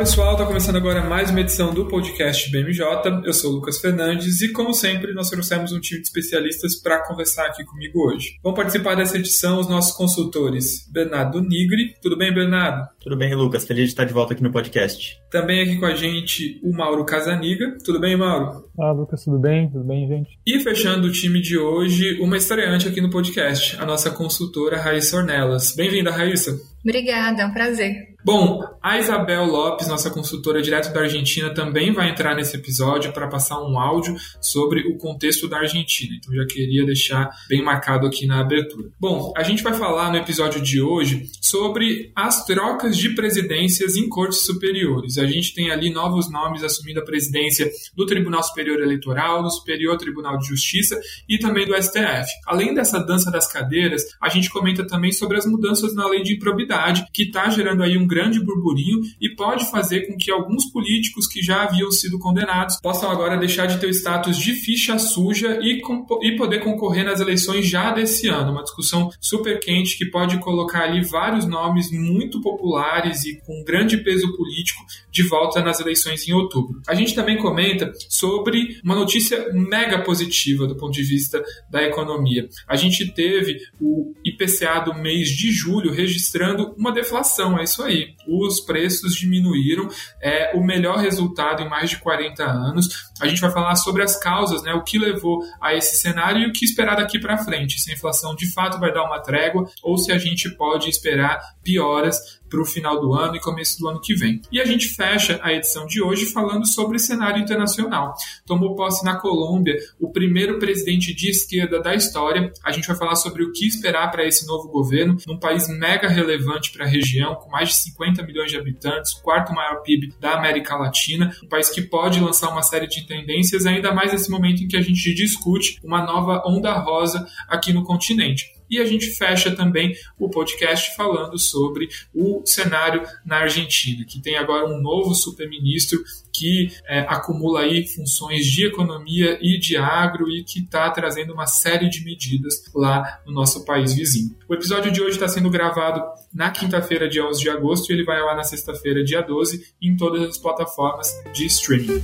Pessoal, está começando agora mais uma edição do podcast BMJ. Eu sou o Lucas Fernandes e, como sempre, nós trouxemos um time de especialistas para conversar aqui comigo hoje. Vão participar dessa edição os nossos consultores Bernardo Nigri. Tudo bem, Bernardo? Tudo bem, Lucas. Feliz de estar de volta aqui no podcast. Também aqui com a gente o Mauro Casaniga. Tudo bem, Mauro? Olá, Lucas. Tudo bem? Tudo bem, gente? E fechando o time de hoje, uma estreante aqui no podcast, a nossa consultora Raíssa Ornelas. Bem-vinda, Raíssa. Obrigada, é um prazer. Bom, a Isabel Lopes, nossa consultora direto da Argentina, também vai entrar nesse episódio para passar um áudio sobre o contexto da Argentina. Então já queria deixar bem marcado aqui na abertura. Bom, a gente vai falar no episódio de hoje sobre as trocas de presidências em cortes superiores. A gente tem ali novos nomes assumindo a presidência do Tribunal Superior Eleitoral, do Superior Tribunal de Justiça e também do STF. Além dessa dança das cadeiras, a gente comenta também sobre as mudanças na lei de improbidade, que está gerando aí um grande burburinho e pode fazer com que alguns políticos que já haviam sido condenados possam agora deixar de ter o status de ficha suja e, e poder concorrer nas eleições já desse ano. Uma discussão super quente que pode colocar ali vários nomes muito populares e com grande peso político de volta nas eleições em outubro. A gente também comenta sobre uma notícia mega positiva do ponto de vista da economia. A gente teve o IPCA do mês de julho registrando uma deflação, é isso aí os preços diminuíram, é o melhor resultado em mais de 40 anos. A gente vai falar sobre as causas, né, o que levou a esse cenário e o que esperar daqui para frente. Se a inflação de fato vai dar uma trégua ou se a gente pode esperar pioras para o final do ano e começo do ano que vem. E a gente fecha a edição de hoje falando sobre cenário internacional. Tomou posse na Colômbia o primeiro presidente de esquerda da história. A gente vai falar sobre o que esperar para esse novo governo, num país mega relevante para a região, com mais de 50 milhões de habitantes, o quarto maior PIB da América Latina, um país que pode lançar uma série de tendências, ainda mais nesse momento em que a gente discute uma nova onda rosa aqui no continente. E a gente fecha também o podcast falando sobre o cenário na Argentina, que tem agora um novo superministro que é, acumula aí funções de economia e de agro e que está trazendo uma série de medidas lá no nosso país vizinho. O episódio de hoje está sendo gravado na quinta-feira, dia 11 de agosto, e ele vai lá na sexta-feira, dia 12, em todas as plataformas de streaming.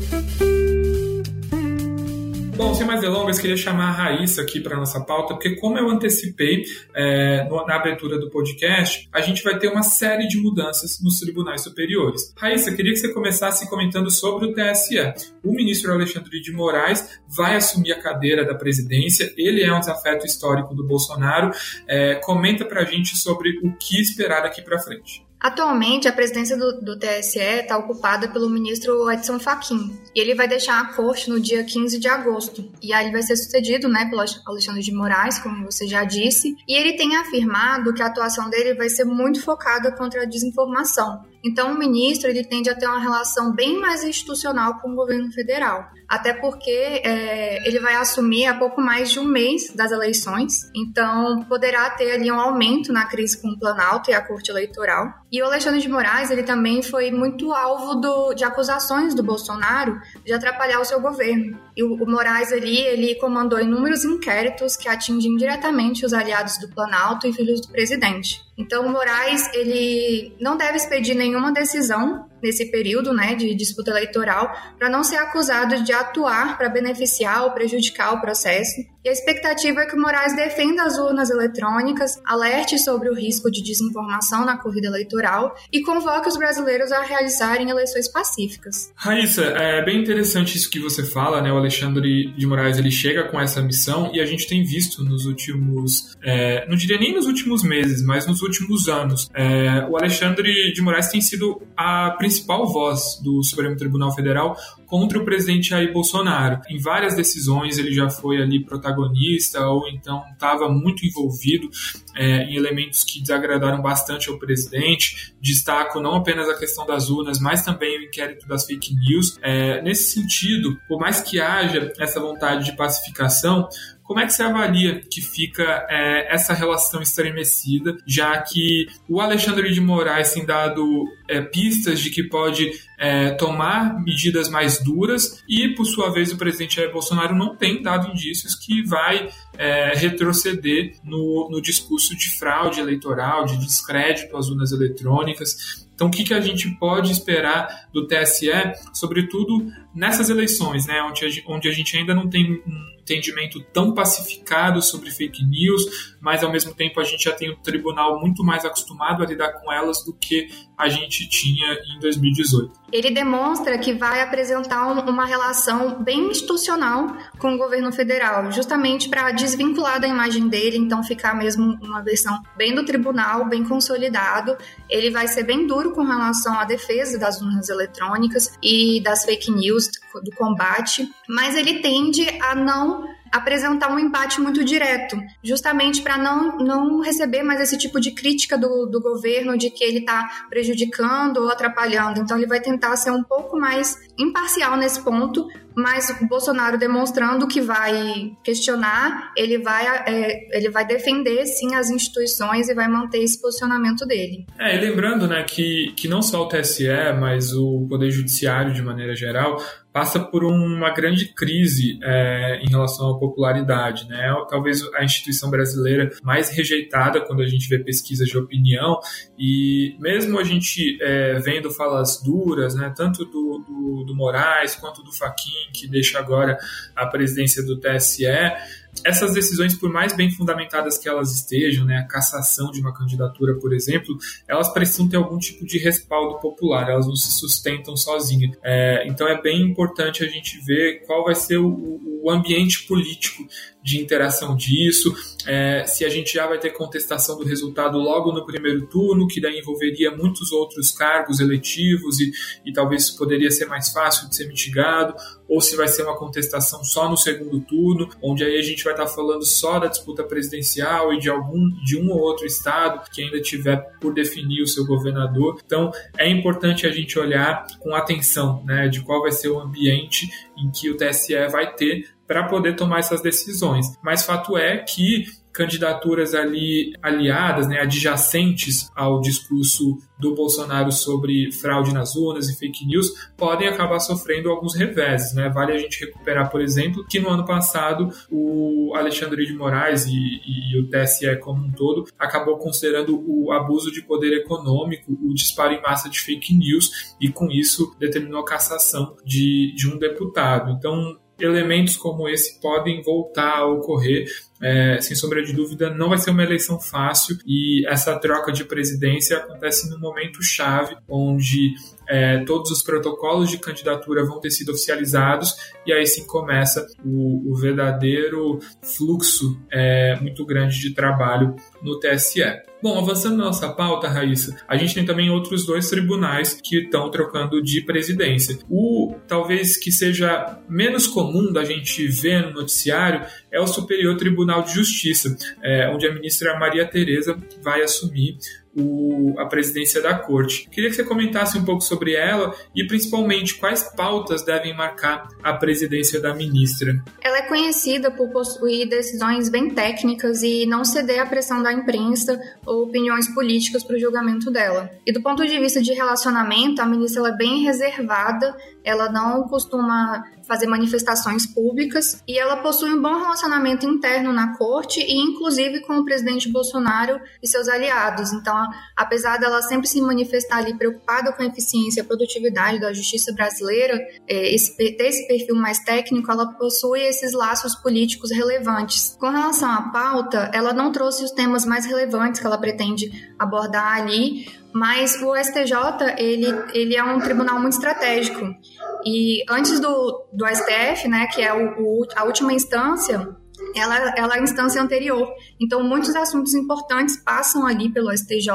Bom, sem mais delongas, queria chamar a Raíssa aqui para nossa pauta, porque como eu antecipei é, na abertura do podcast, a gente vai ter uma série de mudanças nos tribunais superiores. Raíssa, queria que você começasse comentando sobre o TSE. O ministro Alexandre de Moraes vai assumir a cadeira da presidência, ele é um desafeto histórico do Bolsonaro. É, comenta para a gente sobre o que esperar daqui para frente. Atualmente, a presidência do, do TSE está ocupada pelo ministro Edson Fachin. E ele vai deixar a corte no dia 15 de agosto. E aí ele vai ser sucedido né, pelo Alexandre de Moraes, como você já disse. E ele tem afirmado que a atuação dele vai ser muito focada contra a desinformação. Então, o ministro ele tende a ter uma relação bem mais institucional com o governo federal, até porque é, ele vai assumir há pouco mais de um mês das eleições, então poderá ter ali um aumento na crise com o Planalto e a Corte Eleitoral. E o Alexandre de Moraes ele também foi muito alvo do, de acusações do Bolsonaro de atrapalhar o seu governo. E o, o Moraes ali ele comandou inúmeros inquéritos que atingem diretamente os aliados do Planalto e filhos do presidente. Então, o Moraes ele não deve expedir nenhuma decisão nesse período né, de disputa eleitoral para não ser acusado de atuar para beneficiar ou prejudicar o processo. E a expectativa é que o Moraes defenda as urnas eletrônicas, alerte sobre o risco de desinformação na corrida eleitoral e convoque os brasileiros a realizarem eleições pacíficas. Raíssa, é bem interessante isso que você fala, né? O Alexandre de Moraes ele chega com essa missão e a gente tem visto nos últimos, é, não diria nem nos últimos meses, mas nos últimos anos, é, o Alexandre de Moraes tem sido a principal voz do Supremo Tribunal Federal contra o presidente Jair Bolsonaro. Em várias decisões ele já foi ali protagonista ou então estava muito envolvido é, em elementos que desagradaram bastante ao presidente. Destaco não apenas a questão das urnas, mas também o inquérito das fake news. É, nesse sentido, por mais que haja essa vontade de pacificação, Como é que você avalia que fica é, essa relação estremecida, já que o Alexandre de Moraes tem dado é, pistas de que pode é, tomar medidas mais duras e, por sua vez, o presidente Jair Bolsonaro não tem dado indícios que vai é, retroceder no, no discurso de fraude eleitoral, de descrédito às urnas eletrônicas. Então, o que, que a gente pode esperar do TSE, sobretudo nessas eleições, né, onde, a, onde a gente ainda não tem um entendimento tão pacificado sobre fake news, mas ao mesmo tempo a gente já tem um tribunal muito mais acostumado a lidar com elas do que a gente tinha em 2018. Ele demonstra que vai apresentar uma relação bem institucional com o governo federal, justamente para desvincular da imagem dele, então ficar mesmo uma versão bem do tribunal, bem consolidado. Ele vai ser bem duro com relação à defesa das urnas eletrônicas e das fake news, do combate, mas ele tende a não apresentar um embate muito direto, justamente para não, não receber mais esse tipo de crítica do, do governo de que ele está prejudicando ou atrapalhando. Então, ele vai tentar ser um pouco mais imparcial nesse ponto, mas Bolsonaro demonstrando que vai questionar, ele vai, é, ele vai defender sim as instituições e vai manter esse posicionamento dele. É, e lembrando né, que, que não só o TSE, mas o Poder Judiciário de maneira geral, passa por uma grande crise é, em relação à popularidade. Né? Talvez a instituição brasileira mais rejeitada quando a gente vê pesquisas de opinião, e mesmo a gente é, vendo falas duras, né, tanto do, do, do Moraes quanto do Faquin, que deixa agora a presidência do TSE, essas decisões, por mais bem fundamentadas que elas estejam, né, a cassação de uma candidatura, por exemplo, elas precisam ter algum tipo de respaldo popular, elas não se sustentam sozinhas. É, então é bem importante a gente ver qual vai ser o, o ambiente político de interação disso, é, se a gente já vai ter contestação do resultado logo no primeiro turno, que daí envolveria muitos outros cargos eletivos e, e talvez poderia ser mais fácil de ser mitigado, ou se vai ser uma contestação só no segundo turno, onde aí a gente vai estar falando só da disputa presidencial e de algum de um ou outro estado que ainda tiver por definir o seu governador. Então é importante a gente olhar com atenção, né, de qual vai ser o ambiente em que o TSE vai ter para poder tomar essas decisões. Mas fato é que candidaturas ali aliadas, né, adjacentes ao discurso do Bolsonaro sobre fraude nas urnas e fake news, podem acabar sofrendo alguns reveses. Né? Vale a gente recuperar, por exemplo, que no ano passado o Alexandre de Moraes e, e o TSE como um todo acabou considerando o abuso de poder econômico, o disparo em massa de fake news, e com isso determinou a cassação de, de um deputado. Então, elementos como esse podem voltar a ocorrer. É, sem sombra de dúvida, não vai ser uma eleição fácil e essa troca de presidência acontece num momento chave, onde é, todos os protocolos de candidatura vão ter sido oficializados e aí sim começa o, o verdadeiro fluxo é, muito grande de trabalho no TSE. Bom, avançando na nossa pauta, Raíssa, a gente tem também outros dois tribunais que estão trocando de presidência. O talvez que seja menos comum da gente ver no noticiário é o Superior Tribunal de Justiça, é, onde a ministra Maria Tereza vai assumir o, a presidência da corte. Queria que você comentasse um pouco sobre ela e principalmente quais pautas devem marcar a presidência da ministra. Ela é conhecida por possuir decisões bem técnicas e não ceder à pressão da imprensa ou opiniões políticas para o julgamento dela. E do ponto de vista de relacionamento, a ministra é bem reservada, ela não costuma fazer manifestações públicas e ela possui um bom relacionamento interno na corte e inclusive com o presidente Bolsonaro e seus aliados. Então, apesar dela sempre se manifestar ali preocupada com a eficiência e a produtividade da justiça brasileira, é, esse, ter esse perfil mais técnico, ela possui esses laços políticos relevantes. Com relação à pauta, ela não trouxe os temas mais relevantes que ela pretende abordar ali, mas o STJ ele, ele é um tribunal muito estratégico e antes do, do STF, né, que é o, o, a última instância, ela, ela é a instância anterior. Então, muitos assuntos importantes passam ali pelo STJ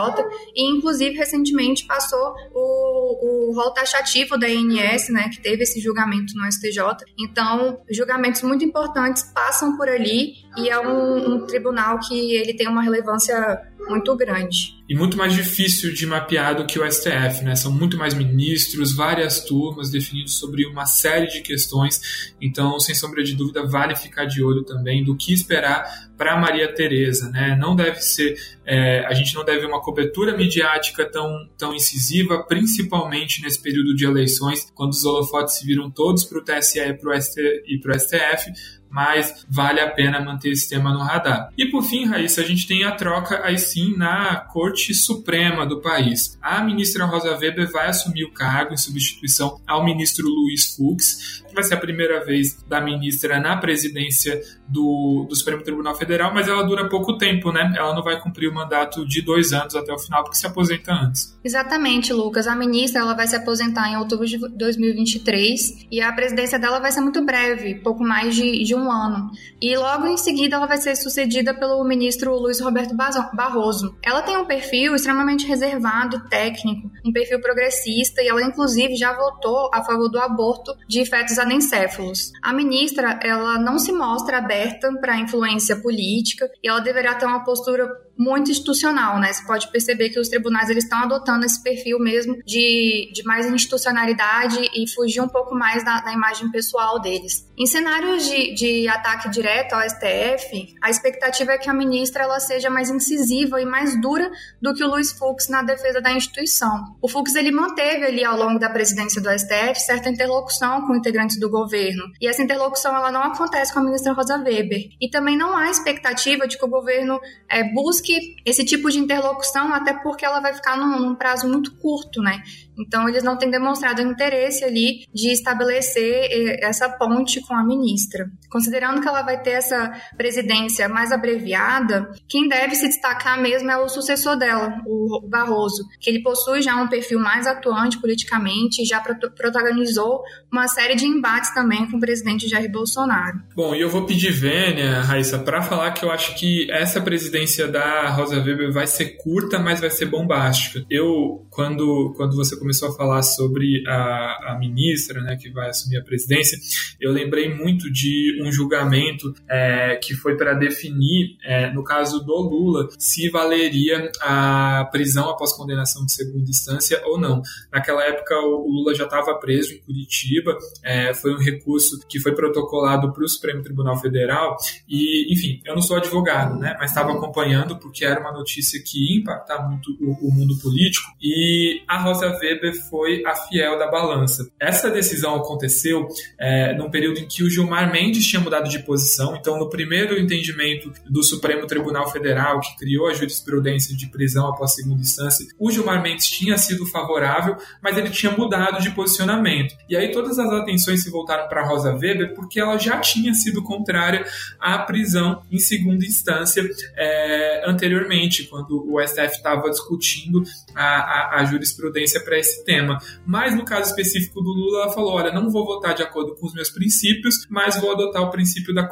e, inclusive, recentemente passou o, o rol taxativo da INS, né, que teve esse julgamento no STJ. Então, julgamentos muito importantes passam por ali e é um, um tribunal que ele tem uma relevância muito grande. E muito mais difícil de mapear do que o STF, né? São muito mais ministros, várias turmas definidos sobre uma série de questões. Então, sem sombra de dúvida, vale ficar de olho também do que esperar para Maria Tereza, né? Não deve ser, é, a gente não deve uma cobertura midiática tão, tão incisiva, principalmente nesse período de eleições, quando os holofotes se viram todos para o TSE e para o STF, mas vale a pena manter esse tema no radar. E por fim, Raíssa, a gente tem a troca aí sim na Corte Suprema do país. A ministra Rosa Weber vai assumir o cargo em substituição ao ministro Luiz Fux. Vai ser a primeira vez da ministra na presidência do, do Supremo Tribunal Federal, mas ela dura pouco tempo, né? Ela não vai cumprir o mandato de dois anos até o final, porque se aposenta antes. Exatamente, Lucas. A ministra ela vai se aposentar em outubro de 2023 e a presidência dela vai ser muito breve, pouco mais de, de um ano. E logo em seguida ela vai ser sucedida pelo ministro Luiz Roberto Barroso. Ela tem um perfil extremamente reservado, técnico, um perfil progressista e ela inclusive já votou a favor do aborto de fetos anencéfalos. A ministra, ela não se mostra aberta para influência política e ela deverá ter uma postura muito institucional, né? Você pode perceber que os tribunais eles estão adotando esse perfil mesmo de, de mais institucionalidade e fugir um pouco mais da, da imagem pessoal deles. Em cenários de, de ataque direto ao STF, a expectativa é que a ministra ela seja mais incisiva e mais dura do que o Luiz Fux na defesa da instituição. O Fux ele manteve ali ao longo da presidência do STF certa interlocução com integrantes do governo e essa interlocução ela não acontece com a ministra Rosa Weber e também não há expectativa de que o governo é, busque esse tipo de interlocução, até porque ela vai ficar num, num prazo muito curto, né? Então, eles não têm demonstrado interesse ali de estabelecer eh, essa ponte com a ministra. Considerando que ela vai ter essa presidência mais abreviada, quem deve se destacar mesmo é o sucessor dela, o Barroso, que ele possui já um perfil mais atuante politicamente e já protagonizou uma série de embates também com o presidente Jair Bolsonaro. Bom, e eu vou pedir Vênia, Raíssa, para falar que eu acho que essa presidência da Rosa Weber vai ser curta, mas vai ser bombástica. Eu, quando, quando você começou a falar sobre a, a ministra, né, que vai assumir a presidência, eu lembrei muito de um julgamento é, que foi para definir, é, no caso do Lula, se valeria a prisão após condenação de segunda instância ou não. Naquela época, o Lula já estava preso em Curitiba, é, foi um recurso que foi protocolado para o Supremo Tribunal Federal e, enfim, eu não sou advogado, né, mas estava acompanhando porque era uma notícia que ia impactar muito o, o mundo político e a Rosa Weber Weber foi a fiel da balança. Essa decisão aconteceu é, num período em que o Gilmar Mendes tinha mudado de posição, então no primeiro entendimento do Supremo Tribunal Federal, que criou a jurisprudência de prisão após segunda instância, o Gilmar Mendes tinha sido favorável, mas ele tinha mudado de posicionamento. E aí todas as atenções se voltaram para Rosa Weber porque ela já tinha sido contrária à prisão em segunda instância é, anteriormente, quando o STF estava discutindo a, a, a jurisprudência para esse tema. Mas no caso específico do Lula, ela falou: olha, não vou votar de acordo com os meus princípios, mas vou adotar o princípio da,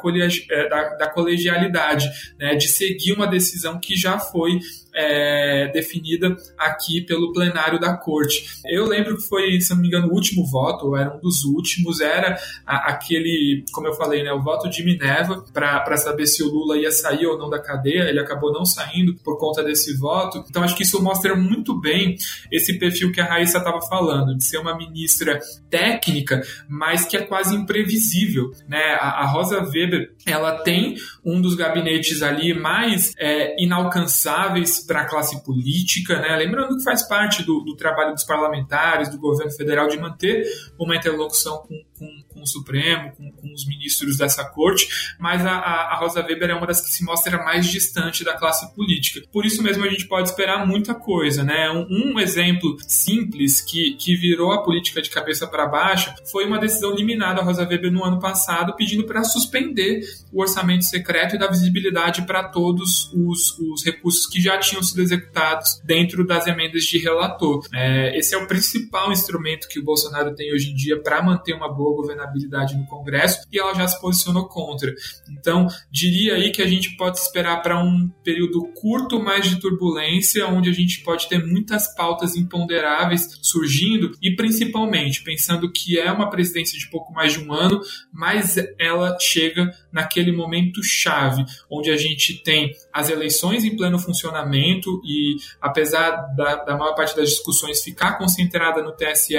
é, da, da colegialidade, né, de seguir uma decisão que já foi é, definida aqui pelo plenário da corte. Eu lembro que foi, se não me engano, o último voto, ou era um dos últimos, era a, aquele, como eu falei, né, o voto de Minerva para saber se o Lula ia sair ou não da cadeia. Ele acabou não saindo por conta desse voto. Então acho que isso mostra muito bem esse perfil que a Raíssa estava falando, de ser uma ministra técnica, mas que é quase imprevisível. Né? A, a Rosa Weber ela tem um dos gabinetes ali mais é, inalcançáveis para a classe política, né? lembrando que faz parte do, do, trabalho dos parlamentares, do governo federal, de manter uma interlocução com, com, com o Supremo, com, com, os ministros dessa corte, mas a, a, Rosa Weber é uma das que se mostra mais distante da classe política. Por isso mesmo a gente pode esperar muita coisa. Né? Um, um exemplo simples que, que virou a política de cabeça para baixo foi uma decisão liminar da Rosa Weber no ano passado, pedindo para suspender o orçamento secreto e dar visibilidade para todos os, os recursos que já tinham sido executados dentro das emendas de relator. É, esse é o principal instrumento que o Bolsonaro tem hoje em dia para manter uma boa governabilidade governabilidade no Congresso e ela já se posicionou contra. Então, diria aí que a gente pode esperar para um período curto mais de turbulência, onde a gente pode ter muitas pautas imponderáveis surgindo e principalmente pensando que é uma presidência de pouco mais de um ano, mas ela chega naquele momento chave, onde a gente tem as eleições em pleno funcionamento e, apesar da, da maior parte das discussões ficar concentrada no TSE,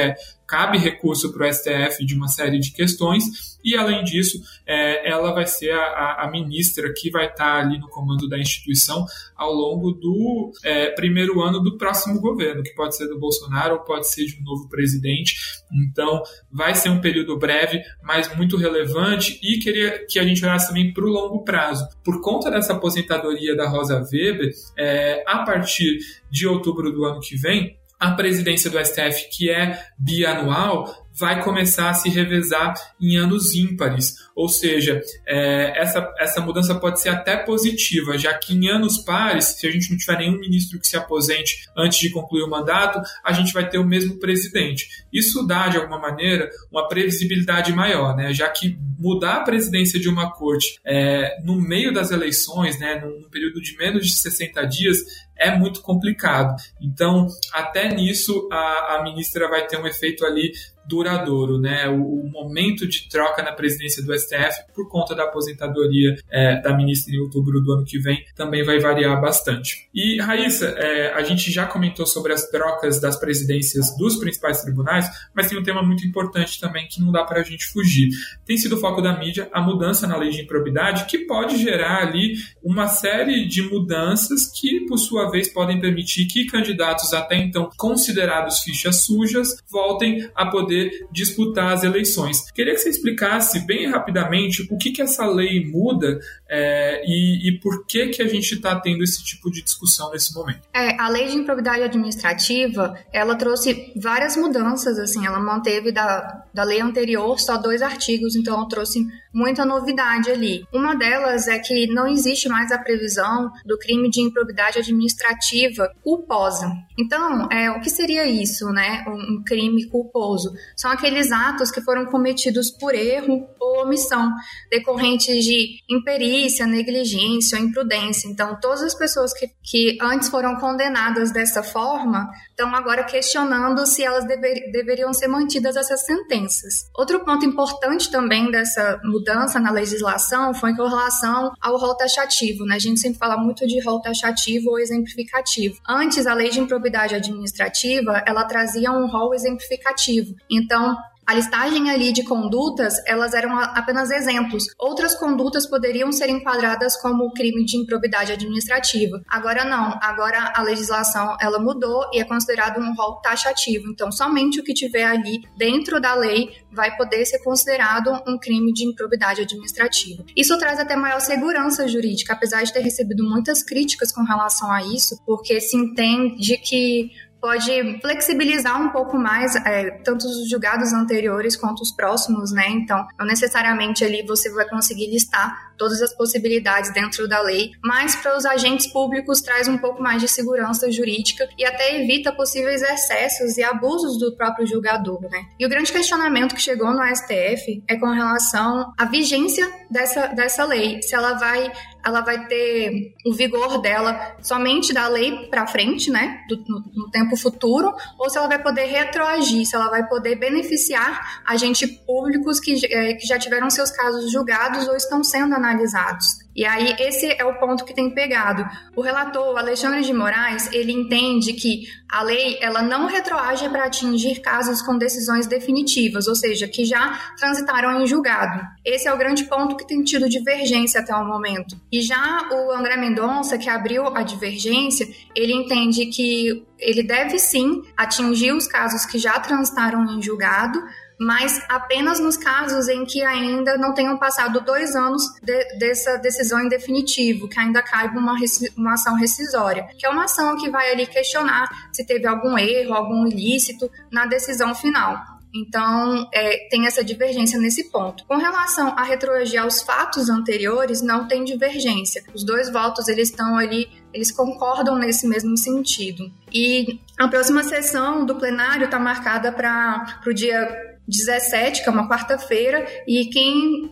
cabe recurso para o STF de uma série de questões, e além disso, é, ela vai ser a, a, ministra que vai estar ali no comando da instituição ao longo do é, primeiro ano do próximo governo, que pode ser do Bolsonaro ou pode ser de um novo presidente. Então, vai ser um período breve, mas muito relevante, e queria que a gente olhasse também para o longo prazo. Por conta dessa aposentadoria da Rosa Weber, é, a partir de outubro do ano que vem, a presidência do STF, que é bianual, vai começar a se revezar em anos ímpares. Ou seja, é, essa, essa mudança pode ser até positiva, já que em anos pares, se a gente não tiver nenhum ministro que se aposente antes de concluir o mandato, a gente vai ter o mesmo presidente. Isso dá, de alguma maneira, uma previsibilidade maior, né? já que mudar a presidência de uma corte é, no meio das eleições, né, num período de menos de 60 dias, é muito complicado. Então, até nisso, a, a ministra vai ter um efeito ali duradouro, né? O, o, momento de troca na presidência do STF, por conta da aposentadoria é, da ministra em outubro do ano que vem, também vai variar bastante. E, Raíssa, é, a gente já comentou sobre as trocas das presidências dos principais tribunais, mas tem um tema muito importante também que não dá para a gente fugir. Tem sido foco da mídia a mudança na lei de improbidade, que pode gerar ali uma série de mudanças que, por sua vez, podem permitir que candidatos até então considerados fichas sujas voltem a poder poder disputar as eleições. Queria que você explicasse bem rapidamente o que, que essa lei muda é, e, e, por que, que a gente está tendo esse tipo de discussão nesse momento. É, a lei de improbidade administrativa, ela trouxe várias mudanças, assim, ela manteve da, da lei anterior só dois artigos, então trouxe muita novidade ali. Uma delas é que não existe mais a previsão do crime de improbidade administrativa culposa. Então, é, o que seria isso, né? Um, um crime culposo? São aqueles atos que foram cometidos por erro ou omissão, decorrentes de imperícia, negligência ou imprudência. Então, todas as pessoas que, que antes foram condenadas dessa forma estão agora questionando se elas dever, deveriam ser mantidas essas sentenças. Outro ponto importante também dessa mudança na legislação foi com relação ao rol taxativo. Né? A gente sempre fala muito de rol taxativo ou exemplificativo. Antes, a lei de improbidade administrativa, ela trazia um rol exemplificativo. Então, a listagem ali de condutas, elas eram apenas exemplos. Outras condutas poderiam ser enquadradas como crime de improbidade administrativa. Agora não, agora a legislação ela mudou e é considerado um rol taxativo. Então, somente o que tiver ali dentro da lei vai poder ser considerado um crime de improbidade administrativa. Isso traz até maior segurança jurídica, apesar de ter recebido muitas críticas com relação a isso, porque se entende que pode flexibilizar um pouco mais é, tanto os julgados anteriores quanto os próximos, né? Então, não necessariamente ali você vai conseguir listar todas as possibilidades dentro da lei, mas para os agentes públicos traz um pouco mais de segurança jurídica e até evita possíveis excessos e abusos do próprio julgador, né? E o grande questionamento que chegou no STF é com relação à vigência dessa, dessa lei, se ela vai ela vai ter o vigor dela somente da lei para frente, né, do, no, no, tempo futuro, ou se ela vai poder retroagir, se ela vai poder beneficiar agentes públicos que, é, que já tiveram seus casos julgados ou estão sendo analisados analisados. E aí esse é o ponto que tem pegado. O relator Alexandre de Moraes, ele entende que a lei ela não retroage para atingir casos com decisões definitivas, ou seja, que já transitaram em julgado. Esse é o grande ponto que tem tido divergência até o momento. E já o André Mendonça, que abriu a divergência, ele entende que ele deve sim atingir os casos que já transitaram em julgado, mas apenas nos casos em que ainda não tenham passado dois anos de, dessa decisão em definitivo, que ainda caiba uma, uma ação rescisória, que é uma ação que vai ali questionar se teve algum erro, algum ilícito na decisão final. Então, é, tem essa divergência nesse ponto. Com relação a retroagir aos fatos anteriores, não tem divergência. Os dois votos, eles estão ali, eles concordam nesse mesmo sentido. E a próxima sessão do plenário está marcada para o dia 17, que é uma quarta-feira, e quem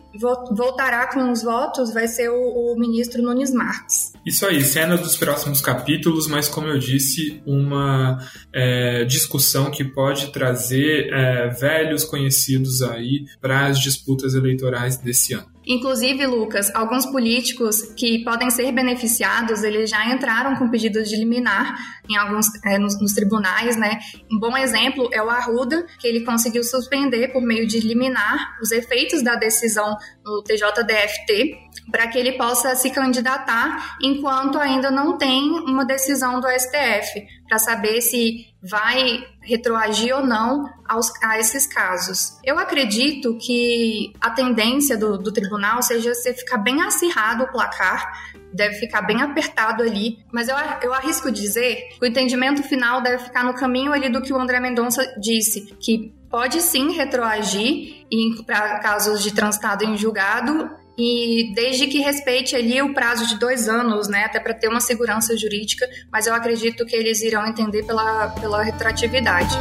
voltará com os votos vai ser o, o ministro Nunes Marques. Isso aí, cena dos próximos capítulos, mas como eu disse, uma é, discussão que pode trazer é, velhos conhecidos aí para as disputas eleitorais desse ano. Inclusive, Lucas, alguns políticos que podem ser beneficiados, eles já entraram com pedidos de liminar em alguns é, nos, nos, tribunais, né? Um bom exemplo é o Arruda, que ele conseguiu suspender por meio de liminar os efeitos da decisão no TJDFT, para que ele possa se candidatar enquanto ainda não tem uma decisão do STF, para saber se vai retroagir ou não aos, a esses casos. Eu acredito que a tendência do, do tribunal seja você ficar bem acirrado o placar, deve ficar bem apertado ali, mas eu, eu arrisco dizer que o entendimento final deve ficar no caminho ali do que o André Mendonça disse, que pode sim retroagir para casos de transitado em julgado e desde que respeite ali o prazo de dois anos, né, até para ter uma segurança jurídica, mas eu acredito que eles irão entender pela, pela retroatividade.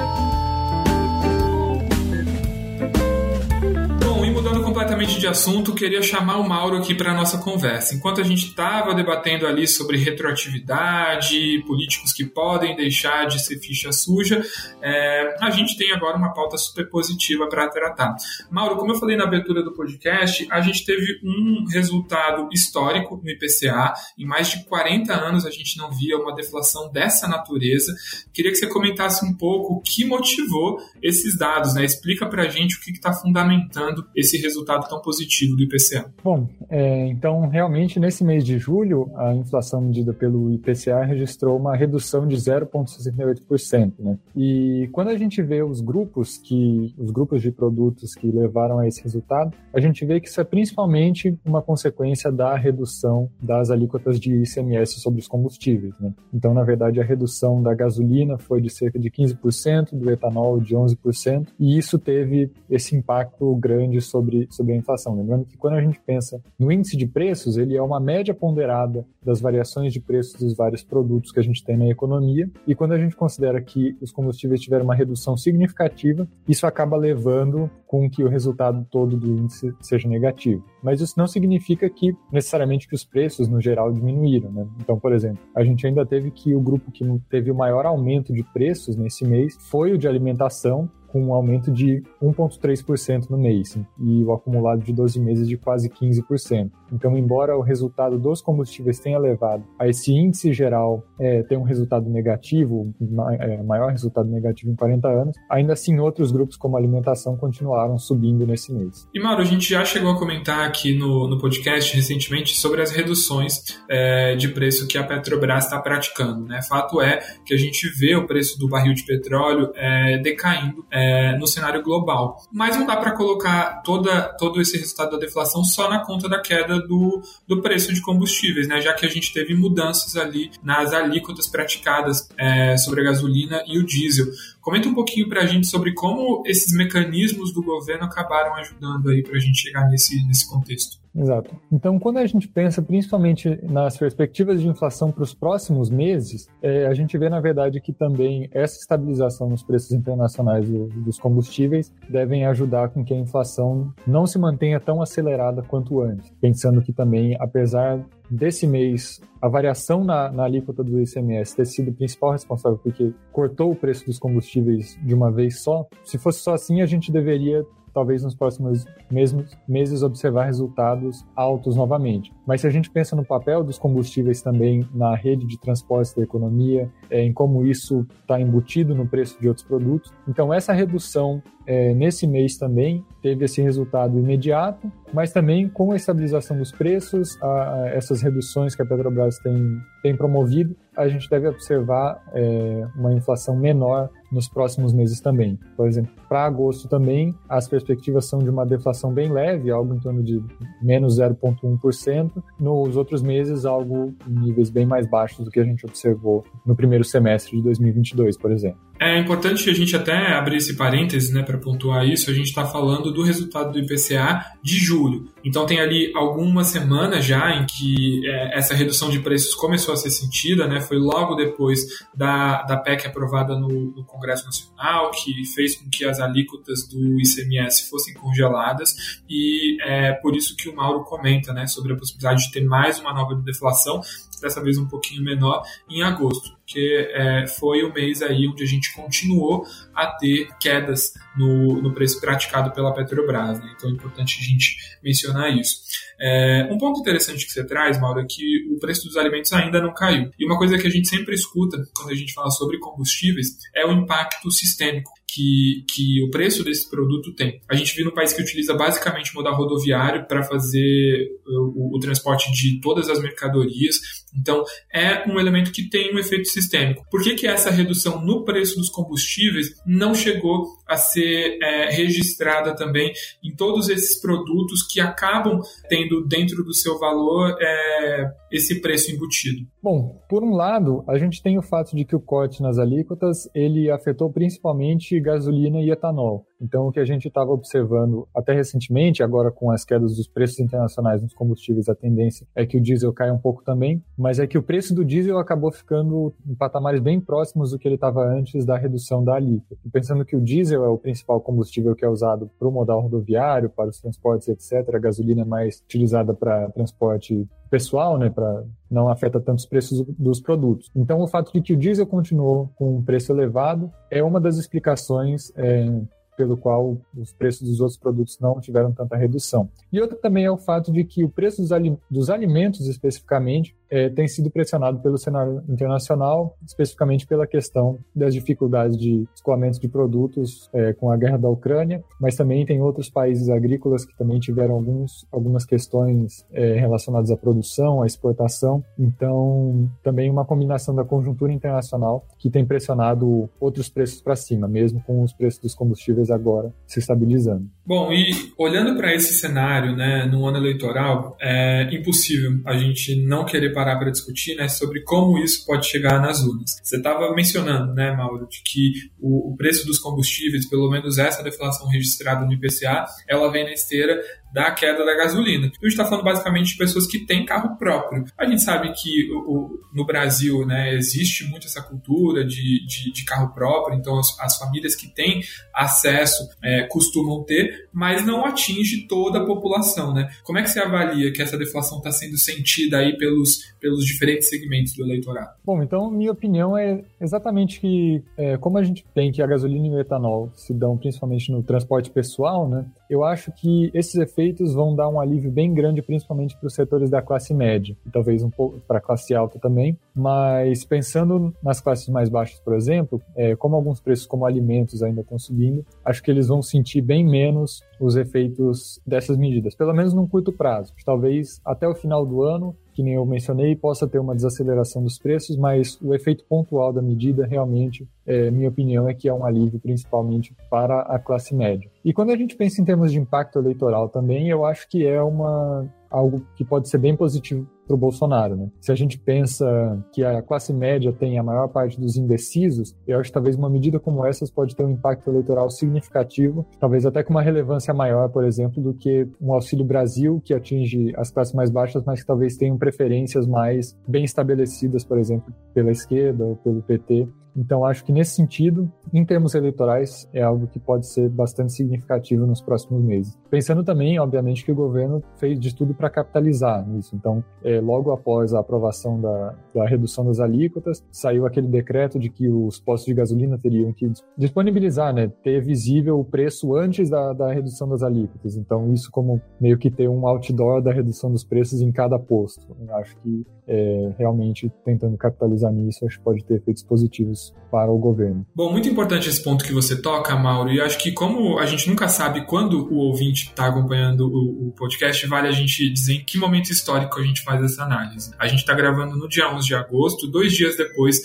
Completamente de assunto, queria chamar o Mauro aqui para a nossa conversa. Enquanto a gente estava debatendo ali sobre retroatividade, políticos que podem deixar de ser ficha suja, é, a gente tem agora uma pauta super positiva para tratar. Mauro, como eu falei na abertura do podcast, a gente teve um resultado histórico no IPCA. Em mais de 40 anos a gente não via uma deflação dessa natureza. Queria que você comentasse um pouco o que motivou esses dados, né? Explica para a gente o que está fundamentando esse esse resultado tão positivo do IPCA? Bom, é, então realmente nesse mês de julho a inflação medida pelo IPCA registrou uma redução de 0,68%, né? E quando a gente vê os grupos que os grupos de produtos que levaram a esse resultado, a gente vê que isso é principalmente uma consequência da redução das alíquotas de ICMS sobre os combustíveis, né? Então, na verdade, a redução da gasolina foi de cerca de 15%, do etanol de 11%, e isso teve esse impacto grande sobre sobre, a inflação. Lembrando que quando a gente pensa no índice de preços, ele é uma média ponderada das variações de preços dos vários produtos que a gente tem na economia. E quando a gente considera que os combustíveis tiveram uma redução significativa, isso acaba levando com que o resultado todo do índice seja negativo. Mas isso não significa que necessariamente que os preços no geral diminuíram. Né? Então, por exemplo, a gente ainda teve que o grupo que teve o maior aumento de preços nesse mês foi o de alimentação, com um aumento de 1,3% no mês e o acumulado de 12 meses de quase 15%. Então, embora o resultado dos combustíveis tenha levado a esse índice geral é, ter um resultado negativo, é, maior resultado negativo em 40 anos, ainda assim outros grupos como alimentação continuaram subindo nesse mês. E Mauro, a gente já chegou a comentar aqui no, no podcast recentemente sobre as reduções é, de preço que a Petrobras está praticando. Né? Fato é que a gente vê o preço do barril de petróleo é, decaindo é, no cenário global. Mas não dá para colocar toda, todo esse resultado da deflação só na conta da queda do, do preço de combustíveis, né? já que a gente teve mudanças ali nas alíquotas praticadas é, sobre a gasolina e o diesel. Comenta um pouquinho para a gente sobre como esses mecanismos do governo acabaram ajudando aí para a gente chegar nesse, nesse contexto. Exato. Então, quando a gente pensa principalmente nas perspectivas de inflação para os próximos meses, é, a gente vê, na verdade, que também essa estabilização nos preços internacionais do, dos combustíveis devem ajudar com que a inflação não se mantenha tão acelerada quanto antes. Pensando que também, apesar desse mês, a variação na, na alíquota do ICMS ter sido o principal responsável porque cortou o preço dos combustíveis de uma vez só, se fosse só assim, a gente deveria talvez nos próximos meses, meses observar resultados altos novamente. Mas se a gente pensa no papel dos combustíveis também na rede de transporte da economia, é, em como isso está embutido no preço de outros produtos, então essa redução é, nesse mês também teve esse resultado imediato, mas também com a estabilização dos preços, a, a, essas reduções que a Petrobras tem, tem promovido, a gente deve observar é, uma inflação menor nos próximos meses também. Por exemplo, para agosto também, as perspectivas são de uma deflação bem leve, algo em torno de menos 0,1%. Nos outros meses, algo em níveis bem mais baixos do que a gente observou no primeiro semestre de 2022, por exemplo. É importante a gente até abrir esse parêntese, né, para pontuar isso. A gente está falando do resultado do IPCA de julho. Então tem ali algumas semanas já em que é, essa redução de preços começou a ser sentida, né? Foi logo depois da, da PEC aprovada no, no Congresso Nacional, que fez com que as alíquotas do ICMS fossem congeladas e é por isso que o Mauro comenta, né, sobre a possibilidade de ter mais uma nova deflação, dessa vez um pouquinho menor, em agosto porque é, foi o mês aí onde a gente continuou a ter quedas no, no preço praticado pela Petrobras. Né? Então é importante a gente mencionar isso. É, um ponto interessante que você traz, Mauro, é que o preço dos alimentos ainda não caiu. E uma coisa que a gente sempre escuta quando a gente fala sobre combustíveis é o impacto sistêmico que, que o preço desse produto tem. A gente vive num país que utiliza basicamente modal rodoviário para fazer o, o, transporte de todas as mercadorias. Então, é um elemento que tem um efeito sistêmico. Por que, que essa redução no preço dos combustíveis não chegou a ser é, registrada também em todos esses produtos que acabam tendo dentro do seu valor é, esse preço embutido? Bom, por um lado, a gente tem o fato de que o corte nas alíquotas ele afetou principalmente gasolina e etanol. Então, o que a gente estava observando até recentemente, agora com as quedas dos preços internacionais nos combustíveis, a tendência é que o diesel caia um pouco também, mas é que o preço do diesel acabou ficando em patamares bem próximos do que ele estava antes da redução da alíquota. E pensando que o diesel é o principal combustível que é usado para o modal rodoviário, para os transportes, etc., a gasolina é mais utilizada para transporte pessoal, né, para não afeta tanto os preços dos produtos. Então, o fato de que o diesel continuou com um preço elevado é uma das explicações é, pelo qual os preços dos outros produtos não tiveram tanta redução. E outra também é o fato de que o preço dos alimentos, especificamente, é, tem sido pressionado pelo cenário internacional, especificamente pela questão das dificuldades de escoamento de produtos é, com a guerra da Ucrânia, mas também tem outros países agrícolas que também tiveram alguns, algumas questões é, relacionadas à produção, à exportação. Então, também uma combinação da conjuntura internacional que tem pressionado outros preços para cima, mesmo com os preços dos combustíveis agora se estabilizando. Bom, e olhando para esse cenário, né, no ano eleitoral, é impossível a gente não querer parar para discutir, né, sobre como isso pode chegar nas urnas. Você estava mencionando, né, Mauro, de que o, o preço dos combustíveis, pelo menos essa deflação registrada no IPCA, ela vem na esteira da queda da gasolina. A gente está falando basicamente de pessoas que têm carro próprio. A gente sabe que o, no Brasil né, existe muito essa cultura de, de, de carro próprio, então as, as, famílias que têm acesso é, costumam ter, mas não atinge toda a população. Né? Como é que você avalia que essa deflação está sendo sentida aí pelos, pelos diferentes segmentos do eleitorado? Bom, então minha opinião é exatamente que, é, como a gente tem que a gasolina e o etanol se dão principalmente no transporte pessoal, né, eu acho que esses efeitos vão dar um alívio bem grande, principalmente para os setores da classe média, e talvez um pouco para a classe alta também. Mas pensando nas classes mais baixas, por exemplo, é, como alguns preços como alimentos ainda estão subindo, acho que eles vão sentir bem menos os efeitos dessas medidas, pelo menos num curto prazo. Talvez até o final do ano que nem eu mencionei, possa ter uma desaceleração dos preços, mas o efeito pontual da medida realmente, é, minha opinião, é que é um alívio principalmente para a classe média. E quando a gente pensa em termos de impacto eleitoral também, eu acho que é uma algo que pode ser bem positivo para o Bolsonaro. Né? Se a gente pensa que a classe média tem a maior parte dos indecisos, eu acho que talvez uma medida como essas pode ter um impacto eleitoral significativo, talvez até com uma relevância maior, por exemplo, do que um Auxílio Brasil, que atinge as classes mais baixas, mas que talvez tenham preferências mais bem estabelecidas, por exemplo, pela esquerda ou pelo PT. Então, acho que nesse sentido, em termos eleitorais, é algo que pode ser bastante significativo nos próximos meses. Pensando também, obviamente, que o governo fez de tudo para capitalizar nisso. Então, é, logo após a aprovação da, da, redução das alíquotas, saiu aquele decreto de que os postos de gasolina teriam que disponibilizar, né, ter visível o preço antes da, da redução das alíquotas. Então, isso como meio que ter um outdoor da redução dos preços em cada posto. Eu acho que é, realmente tentando capitalizar nisso, acho que pode ter efeitos positivos para o governo. Bom, muito importante esse ponto que você toca, Mauro, e acho que como a gente nunca sabe quando o ouvinte está acompanhando o, o, podcast, vale a gente dizer em que momento histórico a gente faz essa análise. A gente está gravando no dia 11 de agosto, dois dias depois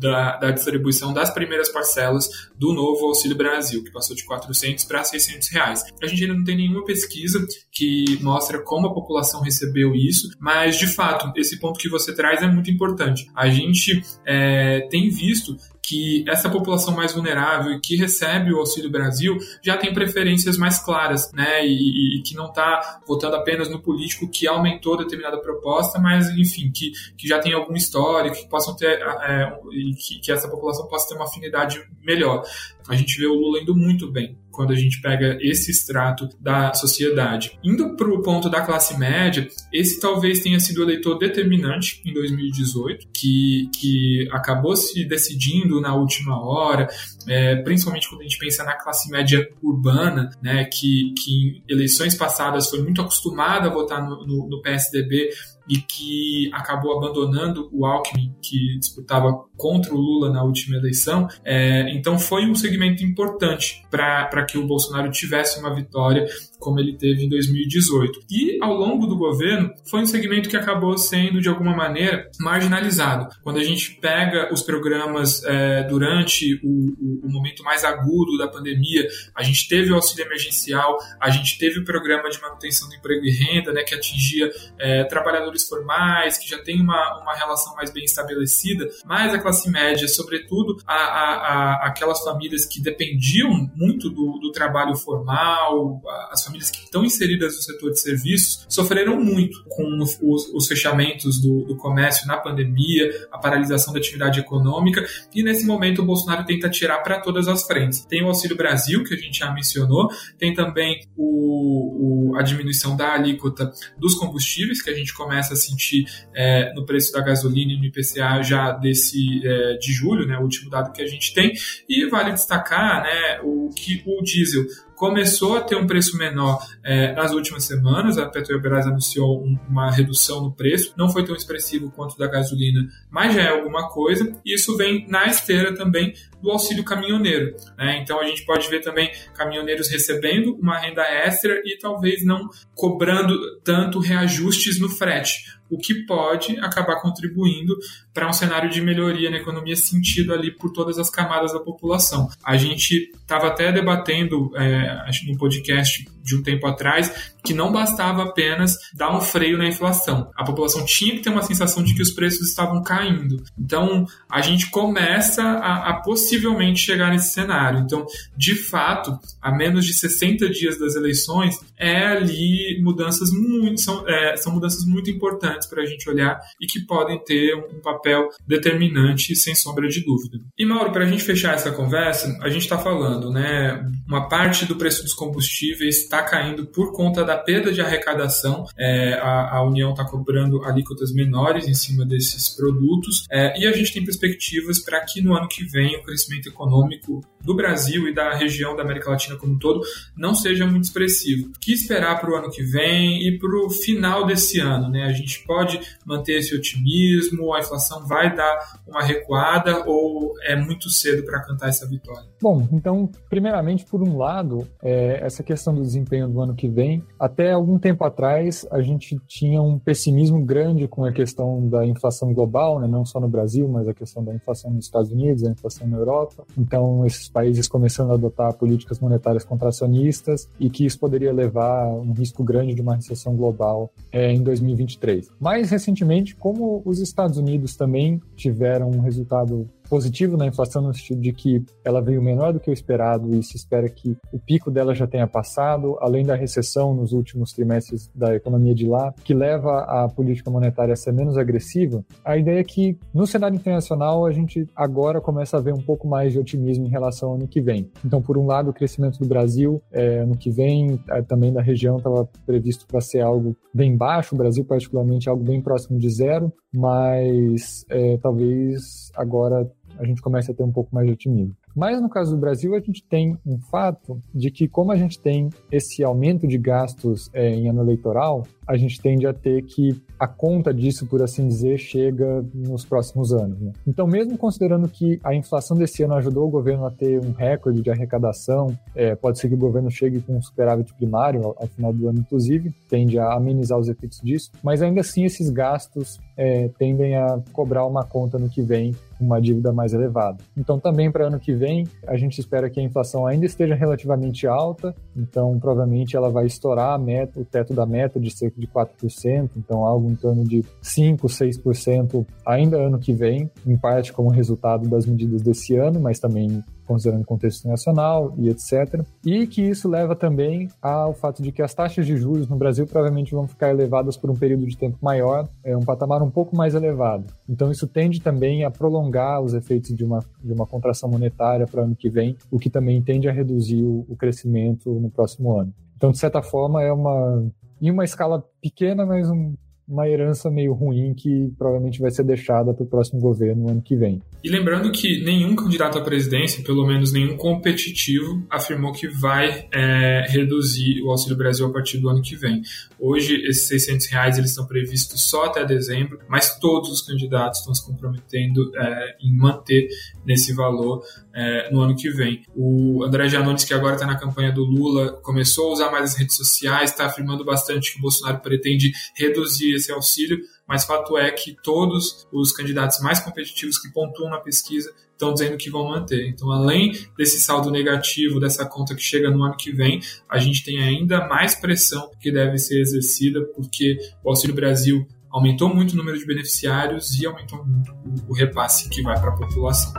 da, da, distribuição das primeiras parcelas do novo Auxílio Brasil, que passou de 400 para 600 reais. A gente ainda não tem nenhuma pesquisa que mostra como a população recebeu isso, mas de fato, esse ponto que você traz é muito importante. A gente é, tem visto Cristo que essa população mais vulnerável e que recebe o Auxílio Brasil já tem preferências mais claras, né? E, e que não está votando apenas no político que aumentou determinada proposta, mas enfim, que, que já tem algum histórico, que possam ter é, que, que essa população possa ter uma afinidade melhor. A gente vê o Lula indo muito bem quando a gente pega esse extrato da sociedade. Indo para o ponto da classe média, esse talvez tenha sido o eleitor determinante em 2018, que, que acabou se decidindo na última hora, é, principalmente quando a gente pensa na classe média urbana, né, que, que em eleições passadas foi muito acostumada a votar no, no, no PSDB e que acabou abandonando o Alckmin, que disputava contra o Lula na última eleição. É, então foi um segmento importante para que o Bolsonaro tivesse uma vitória como ele teve em 2018. E ao longo do governo, foi um segmento que acabou sendo, de alguma maneira, marginalizado. Quando a gente pega os programas é, durante o, o, o, momento mais agudo da pandemia, a gente teve o auxílio emergencial, a gente teve o programa de manutenção do emprego e renda, né, que atingia é, trabalhadores formais, que já tem uma, uma relação mais bem estabelecida, mas a classe média, sobretudo a, a, a aquelas famílias que dependiam muito do, do trabalho formal, as famílias que estão inseridas no setor de serviços sofreram muito com os, os fechamentos do, do, comércio na pandemia, a paralisação da atividade econômica, e nesse momento o Bolsonaro tenta tirar para todas as frentes. Tem o Auxílio Brasil, que a gente já mencionou, tem também o, o, a diminuição da alíquota dos combustíveis, que a gente começa a sentir é, no preço da gasolina e no IPCA já desse é, de julho, né, o último dado que a gente tem, e vale destacar né, o que o diesel começou a ter um preço menor é, nas últimas semanas. A Petrobras anunciou um, uma redução no preço, não foi tão expressivo quanto da gasolina, mas já é alguma coisa. Isso vem na esteira também do auxílio caminhoneiro. Né? Então a gente pode ver também caminhoneiros recebendo uma renda extra e talvez não cobrando tanto reajustes no frete o que pode acabar contribuindo para um cenário de melhoria na economia sentido ali por todas as camadas da população. A gente estava até debatendo é, no podcast de um tempo atrás que não bastava apenas dar um freio na inflação. A população tinha que ter uma sensação de que os preços estavam caindo. Então, a gente começa a, a possivelmente chegar nesse cenário. Então, de fato, a menos de 60 dias das eleições, é ali mudanças muito, são, é, são mudanças muito importantes para a gente olhar e que podem ter um papel determinante, sem sombra de dúvida. E, Mauro, para a gente fechar essa conversa, a gente está falando, né? Uma parte do preço dos combustíveis está caindo por conta da perda de arrecadação. É, a, a, União está cobrando alíquotas menores em cima desses produtos é, e a gente tem perspectivas para que no ano que vem o crescimento econômico do Brasil e da região da América Latina como um todo não seja muito expressivo. O que esperar para o ano que vem e para o final desse ano? Né? A gente pode manter esse otimismo? A inflação vai dar uma recuada ou é muito cedo para cantar essa vitória? Bom, então, primeiramente, por um lado, é, essa questão do desempenho do ano que vem, até algum tempo atrás, a gente tinha um pessimismo grande com a questão da inflação global, né? não só no Brasil, mas a questão da inflação nos Estados Unidos, a inflação na Europa. Então, esses países começando a adotar políticas monetárias contracionistas e que isso poderia levar um risco grande de uma recessão global é, em 2023. Mais recentemente, como os Estados Unidos também tiveram um resultado positivo na inflação no sentido de que ela veio menor do que o esperado e se espera que o pico dela já tenha passado, além da recessão nos últimos trimestres da economia de lá, que leva a política monetária a ser menos agressiva, a ideia é que no cenário internacional a gente agora começa a ver um pouco mais de otimismo em relação ao ano que vem. Então, por um lado, o crescimento do Brasil é, que vem, é, também da região, estava previsto para ser algo bem baixo, o Brasil particularmente algo bem próximo de zero, mas é, talvez agora a gente comece a ter um pouco mais de otimismo. Mas no caso do Brasil, a gente tem um fato de que, como a gente tem esse aumento de gastos é, em ano eleitoral, a gente tende a ter que a conta disso, por assim dizer, chega nos próximos anos. Né? Então, mesmo considerando que a inflação desse ano ajudou o governo a ter um recorde de arrecadação, é, pode ser que o governo chegue com um superávit primário ao, ao, final do ano, inclusive, tende a amenizar os efeitos disso, mas ainda assim esses gastos é, tendem a cobrar uma conta no que vem uma dívida mais elevada. Então, também para ano que vem, a gente espera que a inflação ainda esteja relativamente alta, então provavelmente ela vai estourar meta, o teto da meta de cerca de 4%, então algo em torno de 5, 6% ainda ano que vem, em parte como resultado das medidas desse ano, mas também considerando o contexto nacional e etc. E que isso leva também ao fato de que as taxas de juros no Brasil provavelmente vão ficar elevadas por um período de tempo maior, é um patamar um pouco mais elevado. Então isso tende também a prolongar os efeitos de uma, de uma contração monetária para o ano que vem, o que também tende a reduzir o, o crescimento no próximo ano. Então, de certa forma, é uma em uma escala pequena, mas um, uma herança meio ruim que provavelmente vai ser deixada para o próximo governo no ano que vem. E lembrando que nenhum candidato à presidência, pelo menos nenhum competitivo, afirmou que vai é, reduzir o Auxílio Brasil a partir do ano que vem. Hoje, esses 600 reais eles estão previstos só até dezembro, mas todos os candidatos estão se comprometendo é, em manter nesse valor é, no ano que vem. O André Janones, que agora está na campanha do Lula, começou a usar mais as redes sociais, está afirmando bastante que o Bolsonaro pretende reduzir esse auxílio, mas fato é que todos os candidatos mais competitivos que pontuam na pesquisa estão dizendo que vão manter. Então, além desse saldo negativo, dessa conta que chega no ano que vem, a gente tem ainda mais pressão que deve ser exercida, porque o Auxílio Brasil aumentou muito o número de beneficiários e aumentou muito o repasse que vai para a população.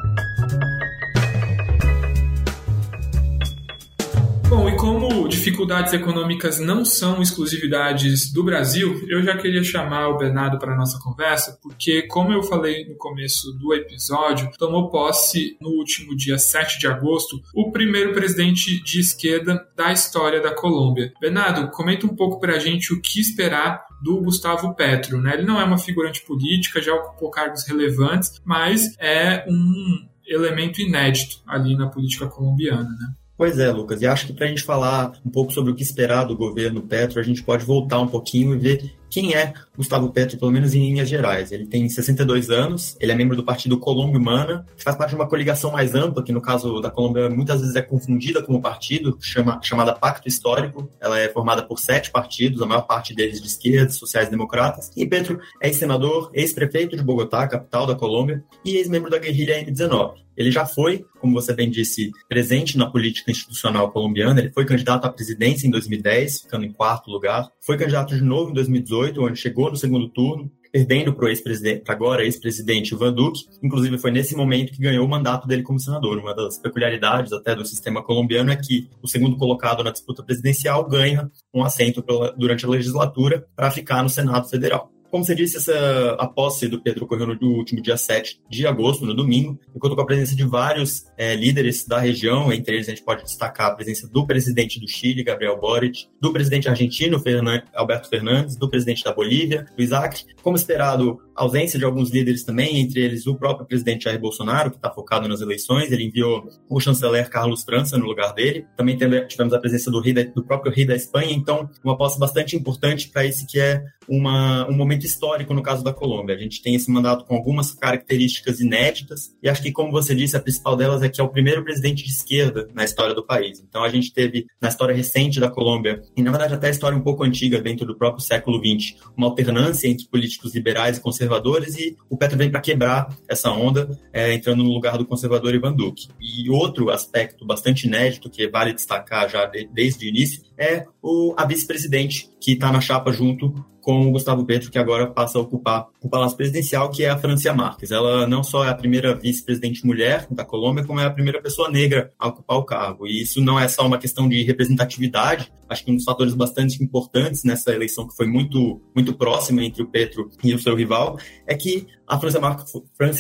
Bom, e como dificuldades econômicas não são exclusividades do Brasil, eu já queria chamar o Bernardo para a nossa conversa, porque, como eu falei no começo do episódio, tomou posse no último dia 7 de agosto o primeiro presidente de esquerda da história da Colômbia. Bernardo, comenta um pouco para a gente o que esperar do Gustavo Petro. Né? Ele não é uma figurante política, já ocupou cargos relevantes, mas é um elemento inédito ali na política colombiana. Né? Pois é, Lucas, e acho que para a gente falar um pouco sobre o que esperar do governo Petro, a gente pode voltar um pouquinho e ver quem é Gustavo Petro, pelo menos em linhas gerais. Ele tem 62 anos, ele é membro do partido Colômbia Humana, que faz parte de uma coligação mais ampla, que no caso da Colômbia muitas vezes é confundida como partido, chama, chamada Pacto Histórico. Ela é formada por sete partidos, a maior parte deles de esquerda, sociais-democratas. E Petro é ex-senador, ex-prefeito de Bogotá, capital da Colômbia, e ex-membro da guerrilha M19. Ele já foi, como você bem disse, presente na política institucional colombiana. Ele foi candidato à presidência em 2010, ficando em quarto lugar. Foi candidato de novo em 2018, onde chegou no segundo turno, perdendo para o ex-presidente, agora ex-presidente Ivan Duque. Inclusive, foi nesse momento que ganhou o mandato dele como senador. Uma das peculiaridades até do sistema colombiano é que o segundo colocado na disputa presidencial ganha um assento durante a legislatura para ficar no Senado Federal. Como você disse, essa, a posse do Pedro ocorreu no último dia 7 de agosto, no domingo, e contou com a presença de vários é, líderes da região, entre eles a gente pode destacar a presença do presidente do Chile, Gabriel Boric, do presidente argentino, Fernan, Alberto Fernandes, do presidente da Bolívia, Luiz Acre. Como esperado, ausência de alguns líderes também, entre eles o próprio presidente Jair Bolsonaro, que está focado nas eleições, ele enviou o chanceler Carlos França no lugar dele. Também tivemos a presença do, rei da, do próprio rei da Espanha, então uma posse bastante importante para esse que é uma, um momento histórico no caso da Colômbia. A gente tem esse mandato com algumas características inéditas, e acho que, como você disse, a principal delas é que é o primeiro presidente de esquerda na história do país. Então a gente teve, na história recente da Colômbia, e na verdade até a história um pouco antiga, dentro do próprio século XX, uma alternância entre políticos liberais e conservadores, e o Petro vem para quebrar essa onda, é, entrando no lugar do conservador Ivan Duque. E outro aspecto bastante inédito, que vale destacar já de, desde o início, é o, a vice-presidente, que está na chapa junto com o Gustavo Petro, que agora passa a ocupar o Palácio Presidencial, que é a Francia Marques. Ela não só é a primeira vice-presidente mulher da Colômbia, como é a primeira pessoa negra a ocupar o cargo. E isso não é só uma questão de representatividade, acho que um dos fatores bastante importantes nessa eleição, que foi muito, muito próxima entre o Petro e o seu rival, é que a Francia Marques,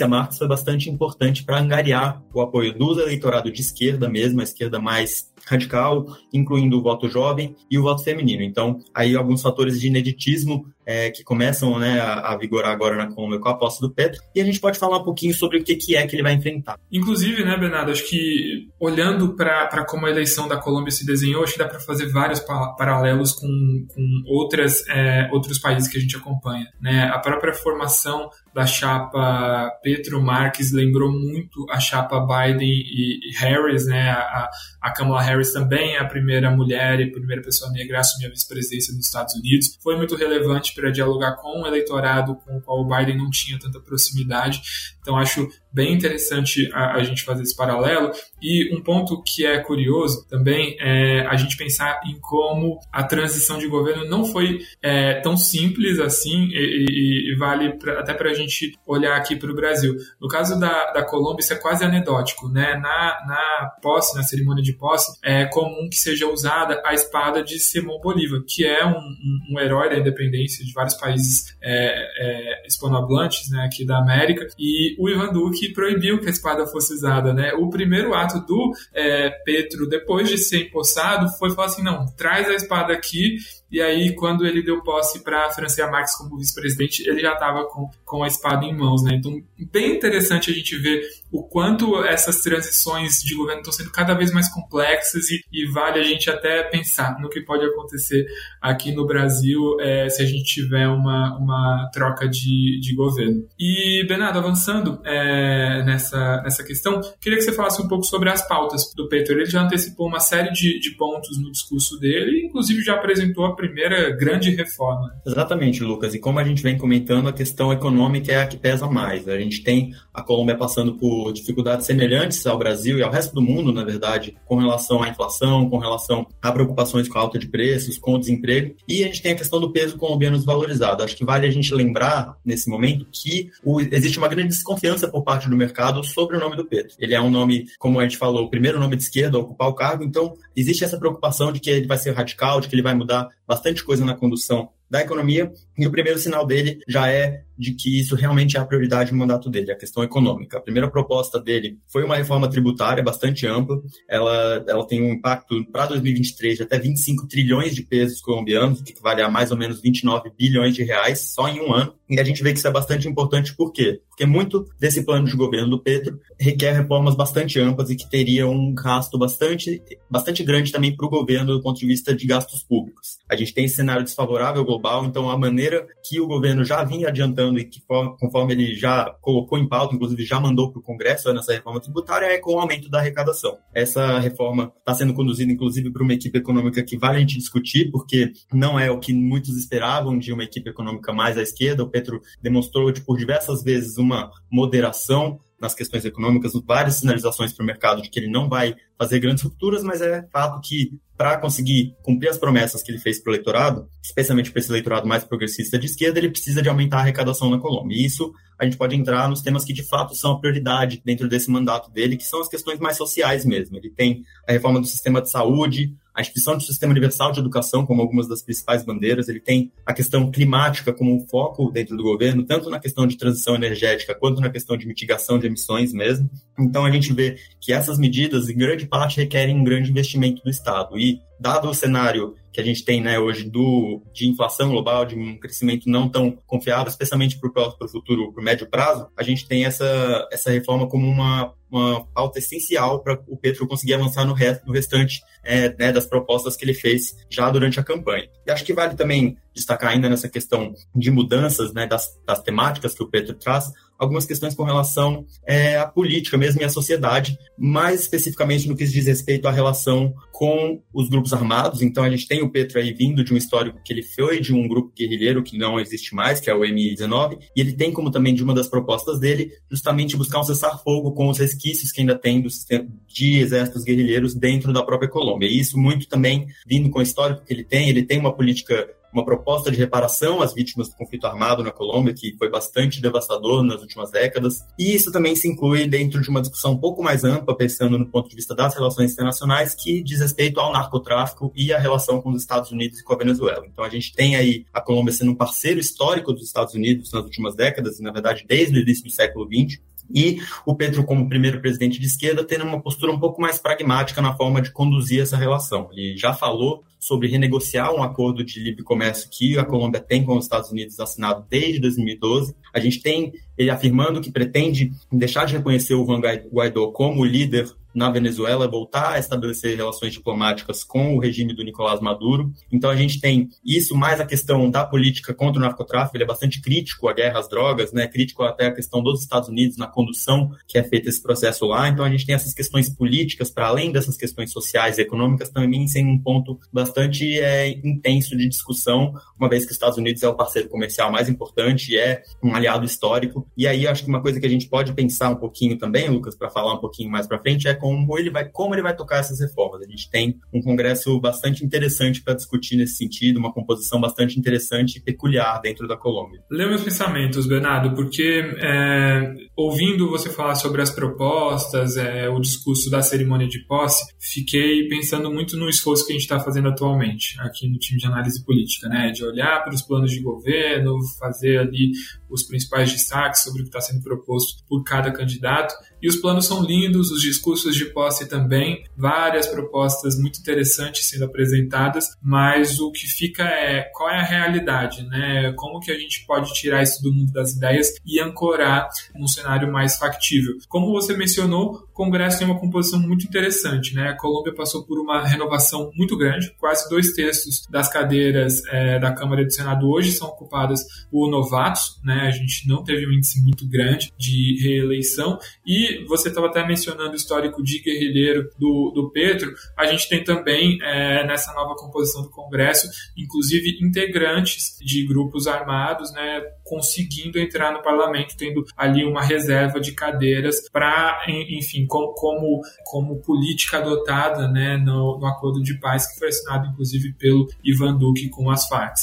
Marques foi bastante importante para angariar o apoio do eleitorado de esquerda mesmo, a esquerda mais radical, incluindo o voto jovem e o voto feminino. Então, aí alguns fatores de ineditismo é, que começam né, a, a, vigorar agora na Colômbia com a posse do Petro, e a gente pode falar um pouquinho sobre o que, que é que ele vai enfrentar. Inclusive, né, Bernardo, acho que olhando para como a eleição da Colômbia se desenhou, acho que dá para fazer vários pa paralelos com, com outras, é, outros países que a gente acompanha. Né? A própria formação da chapa Petro Marques lembrou muito a chapa Biden e, Harris, né? A, a, Kamala Harris também é a primeira mulher e primeira pessoa negra a assumir a vice-presidência dos Estados Unidos. Foi muito relevante para dialogar com o eleitorado com o qual o Biden não tinha tanta proximidade. Então acho bem interessante a, a gente fazer esse paralelo. E um ponto que é curioso também é a gente pensar em como a transição de governo não foi é, tão simples assim e, e, e vale pra, até para a gente olhar aqui para o Brasil. No caso da, da Colômbia, isso é quase anedótico, né? Na, na posse, na cerimônia de posse, é comum que seja usada a espada de Simão Bolívar, que é um, um, um herói da independência de vários países é, é, hispanohablantes, né, aqui da América, e o Ivan Duque proibiu que a espada fosse usada, né? O primeiro ato do é, Petro, depois de ser empossado, foi falar assim, não, traz a espada aqui e aí, quando ele deu posse para Francia Marques como vice-presidente, ele já estava com, com a espada em mãos, né? Então, bem interessante a gente ver o quanto essas transições de governo estão sendo cada vez mais complexas e, e vale a gente até pensar no que pode acontecer aqui no Brasil é, se a gente tiver uma, uma troca de, de governo. E, Bernardo, avançando é, nessa, nessa questão, queria que você falasse um pouco sobre as pautas do Petro. Ele já antecipou uma série de, de pontos no discurso dele, inclusive já apresentou primeira grande reforma. Exatamente, Lucas. E como a gente vem comentando, a questão econômica é a que pesa mais. A gente tem a Colômbia passando por dificuldades semelhantes ao Brasil e ao resto do mundo, na verdade, com relação à inflação, com relação a preocupações com a alta de preços, com o desemprego. E a gente tem a questão do peso colombiano desvalorizado. Acho que vale a gente lembrar, nesse momento, que o, existe uma grande desconfiança por parte do mercado sobre o nome do Pedro. Ele é um nome, como a gente falou, o primeiro nome de esquerda a ocupar o cargo, então existe essa preocupação de que ele vai ser radical, de que ele vai mudar bastante coisa na condução da economia, e o primeiro sinal dele já é de que isso realmente é a prioridade no mandato dele, a questão econômica. A primeira proposta dele foi uma reforma tributária bastante ampla, ela, ela tem um impacto para 2023 de até 25 trilhões de pesos colombianos, que equivale a mais ou menos 29 bilhões de reais só em um ano, e a gente vê que isso é bastante importante, por quê? Porque muito desse plano de governo do Petro requer reformas bastante amplas e que teria um gasto bastante, bastante grande também para o governo do ponto de vista de gastos públicos. A gente tem esse cenário desfavorável global, então a maneira que o governo já vinha adiantando e que conforme ele já colocou em pauta, inclusive já mandou para o Congresso nessa reforma tributária, é com o aumento da arrecadação. Essa reforma está sendo conduzida, inclusive, por uma equipe econômica que vale a gente discutir, porque não é o que muitos esperavam de uma equipe econômica mais à esquerda. O Petro demonstrou de, por diversas vezes uma moderação nas questões econômicas, várias sinalizações para o mercado de que ele não vai fazer grandes rupturas, mas é fato que para conseguir cumprir as promessas que ele fez para o eleitorado, especialmente para esse eleitorado mais progressista de esquerda, ele precisa de aumentar a arrecadação na Colômbia. E isso a gente pode entrar nos temas que de fato são a prioridade dentro desse mandato dele, que são as questões mais sociais mesmo. Ele tem a reforma do sistema de saúde, a instituição do Sistema Universal de Educação como algumas das principais bandeiras, ele tem a questão climática como um foco dentro do governo, tanto na questão de transição energética quanto na questão de mitigação de emissões mesmo. Então a gente vê que essas medidas, em grande parte, requerem um grande investimento do Estado. E, dado o cenário que a gente tem né, hoje do, de inflação global, de um crescimento não tão confiável, especialmente para o futuro, para o médio prazo, a gente tem essa, essa reforma como uma, uma pauta essencial para o Petro conseguir avançar no, no restante é, né, das propostas que ele fez já durante a campanha. E acho que vale também destacar ainda nessa questão de mudanças né, das, das temáticas que o Petro traz, algumas questões com relação é, à política mesmo e à sociedade, mais especificamente no que diz respeito à relação com os grupos armados. Então a gente tem o Petro aí vindo de um histórico que ele foi de um grupo guerrilheiro que não existe mais, que é o M19, e ele tem como também de uma das propostas dele justamente buscar um cessar-fogo com os resquícios que ainda tem do sistema de exércitos guerrilheiros dentro da própria Colômbia. E isso muito também vindo com o histórico que ele tem, ele tem uma política uma proposta de reparação às vítimas do conflito armado na Colômbia, que foi bastante devastador nas últimas décadas. E isso também se inclui dentro de uma discussão um pouco mais ampla, pensando no ponto de vista das relações internacionais, que diz respeito ao narcotráfico e a relação com os Estados Unidos e com a Venezuela. Então a gente tem aí a Colômbia sendo um parceiro histórico dos Estados Unidos nas últimas décadas, e na verdade desde o início do século XX, e o Petro, como primeiro presidente de esquerda, tendo uma postura um pouco mais pragmática na forma de conduzir essa relação. Ele já falou sobre renegociar um acordo de livre comércio que a Colômbia tem com os Estados Unidos assinado desde 2012. A gente tem ele afirmando que pretende deixar de reconhecer o Juan Guaidó como líder na Venezuela, voltar a estabelecer relações diplomáticas com o regime do Nicolás Maduro. Então a gente tem isso mais a questão da política contra o narcotráfico, ele é bastante crítico à guerra às drogas, né? Crítico até a questão dos Estados Unidos na condução que é feita esse processo lá. Então a gente tem essas questões políticas para além dessas questões sociais e econômicas também sendo um ponto bastante bastante é, intenso de discussão, uma vez que os Estados Unidos é o parceiro comercial mais importante, é um aliado histórico. E aí acho que uma coisa que a gente pode pensar um pouquinho também, Lucas, para falar um pouquinho mais para frente, é como ele vai como ele vai tocar essas reformas. A gente tem um congresso bastante interessante para discutir nesse sentido, uma composição bastante interessante e peculiar dentro da Colômbia. Lê meus pensamentos, Bernardo, porque é, ouvindo você falar sobre as propostas, é, o discurso da cerimônia de posse, fiquei pensando muito no esforço que a gente está fazendo atualmente aqui no time de análise política, né? De olhar para os planos de governo, fazer ali os principais destaques sobre o que está sendo proposto por cada candidato. E os planos são lindos, os discursos de posse também, várias propostas muito interessantes sendo apresentadas, mas o que fica é qual é a realidade, né? Como que a gente pode tirar isso do mundo das ideias e ancorar num cenário mais factível. Como você mencionou, o Congresso tem uma composição muito interessante, né? A Colômbia passou por uma renovação muito grande, quase dois terços das cadeiras é, da Câmara e do Senado hoje são ocupadas por novatos, né? A gente não teve um índice muito grande de reeleição e você estava até mencionando o histórico de guerrilheiro do, do Petro, a gente tem também é, nessa nova composição do Congresso, inclusive integrantes de grupos armados, né, conseguindo entrar no parlamento, tendo ali uma reserva de cadeiras para, enfim, como, como, como, política adotada né, no, no acordo de paz que foi assinado, inclusive, pelo Ivan Duque com as Farc.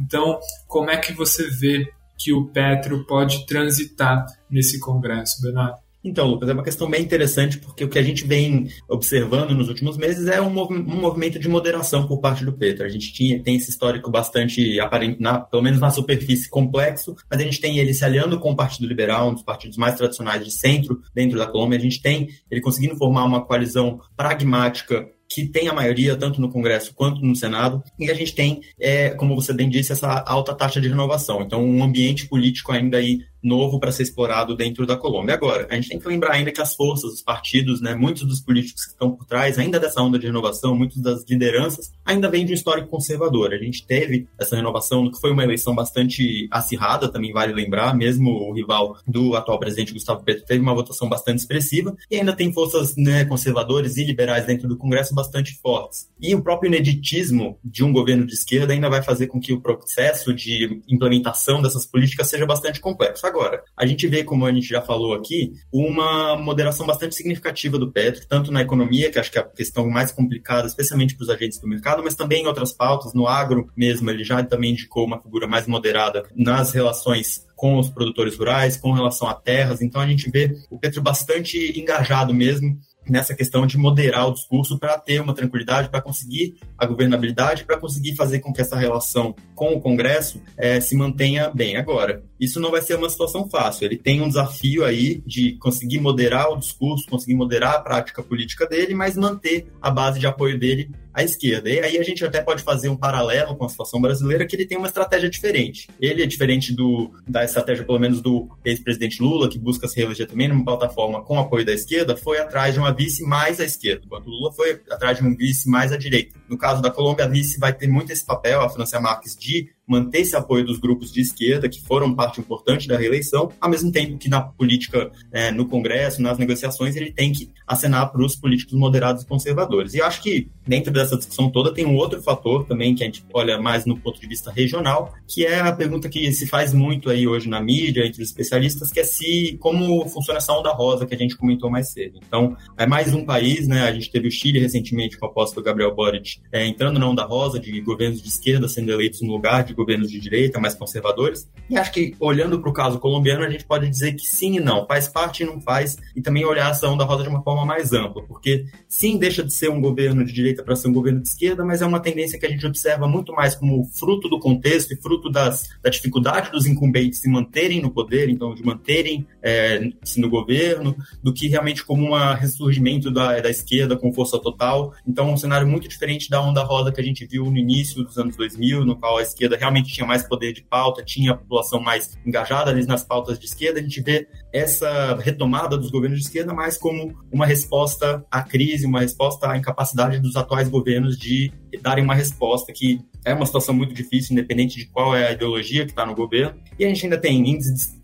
Então, como é que você vê que o Petro pode transitar nesse Congresso, Bernardo? Então, Lucas, é uma questão bem interessante, porque o que a gente vem observando nos últimos meses é um, mov um movimento de moderação por parte do Petro. A gente tinha, tem esse histórico bastante, aparente, na, pelo menos na superfície, complexo, mas a gente tem ele se aliando com o Partido Liberal, um dos partidos mais tradicionais de centro dentro da Colômbia. A gente tem ele conseguindo formar uma coalizão pragmática que tem a maioria tanto no Congresso quanto no Senado, e a gente tem, é, como você bem disse, essa alta taxa de renovação. Então, um ambiente político ainda aí novo para ser explorado dentro da Colômbia. Agora, a gente tem que lembrar ainda que as forças, os partidos, né, muitos dos políticos que estão por trás ainda dessa onda de renovação, muitas das lideranças, ainda vêm de um histórico conservador. A gente teve essa renovação no que foi uma eleição bastante acirrada, também vale lembrar, mesmo o rival do atual presidente Gustavo Petro teve uma votação bastante expressiva, e ainda tem forças né, conservadores e liberais dentro do Congresso bastante fortes. E o próprio ineditismo de um governo de esquerda ainda vai fazer com que o processo de implementação dessas políticas seja bastante complexo. Agora, a gente vê, como a gente já falou aqui, uma moderação bastante significativa do Petro, tanto na economia, que acho que é a questão mais complicada, especialmente para os agentes do mercado, mas também em outras pautas, no agro mesmo, ele já também indicou uma figura mais moderada nas relações com os produtores rurais, com relação a terras. Então a gente vê o Petro bastante engajado mesmo nessa questão de moderar o discurso para ter uma tranquilidade, para conseguir a governabilidade, para conseguir fazer com que essa relação com o Congresso é, se mantenha bem. Agora, isso não vai ser uma situação fácil. Ele tem um desafio aí de conseguir moderar o discurso, conseguir moderar a prática política dele, mas manter a base de apoio dele à esquerda. E aí a gente até pode fazer um paralelo com a situação brasileira, que ele tem uma estratégia diferente. Ele é diferente do, da estratégia, pelo menos, do ex-presidente Lula, que busca se reeleger também numa plataforma com apoio da esquerda, foi atrás de uma vice mais à esquerda, enquanto Lula foi atrás de um vice mais à direita. No caso da Colômbia, a vice vai ter muito esse papel, a Francia Marques, de manter esse apoio dos grupos de esquerda, que foram parte importante da reeleição, ao mesmo tempo que na política, é, no Congresso, nas negociações, ele tem que acenar para os políticos moderados e conservadores. E acho que, dentro dessa discussão toda, tem um outro fator também que a gente olha mais no ponto de vista regional, que é a pergunta que se faz muito aí hoje na mídia, entre os especialistas, que é se como funciona essa onda rosa que a gente comentou mais cedo. Então, é mais um país, né? A gente teve o Chile recentemente com o apóstolo Gabriel Boric é, entrando na onda rosa de governos de esquerda sendo eleitos no lugar de governos de direita, mais conservadores. E acho que, olhando para o caso colombiano, a gente pode dizer que sim e não, faz parte e não faz, e também olhar essa onda rosa de uma forma mais ampla, porque sim, deixa de ser um governo de direita para ser um governo de esquerda, mas é uma tendência que a gente observa muito mais como fruto do contexto e fruto das, da dificuldade dos incumbentes se manterem no poder, então de manterem é, no governo, do que realmente como um ressurgimento da, da esquerda com força total. Então, um cenário muito diferente da onda rosa que a gente viu no início dos anos 2000, no qual a esquerda realmente tinha mais poder de pauta, tinha a população mais engajada ali nas pautas de esquerda, a gente vê essa retomada dos governos de esquerda mais como uma resposta à crise, uma resposta à incapacidade dos atuais governos de darem uma resposta que é uma situação muito difícil, independente de qual é a ideologia que está no governo. E a gente ainda tem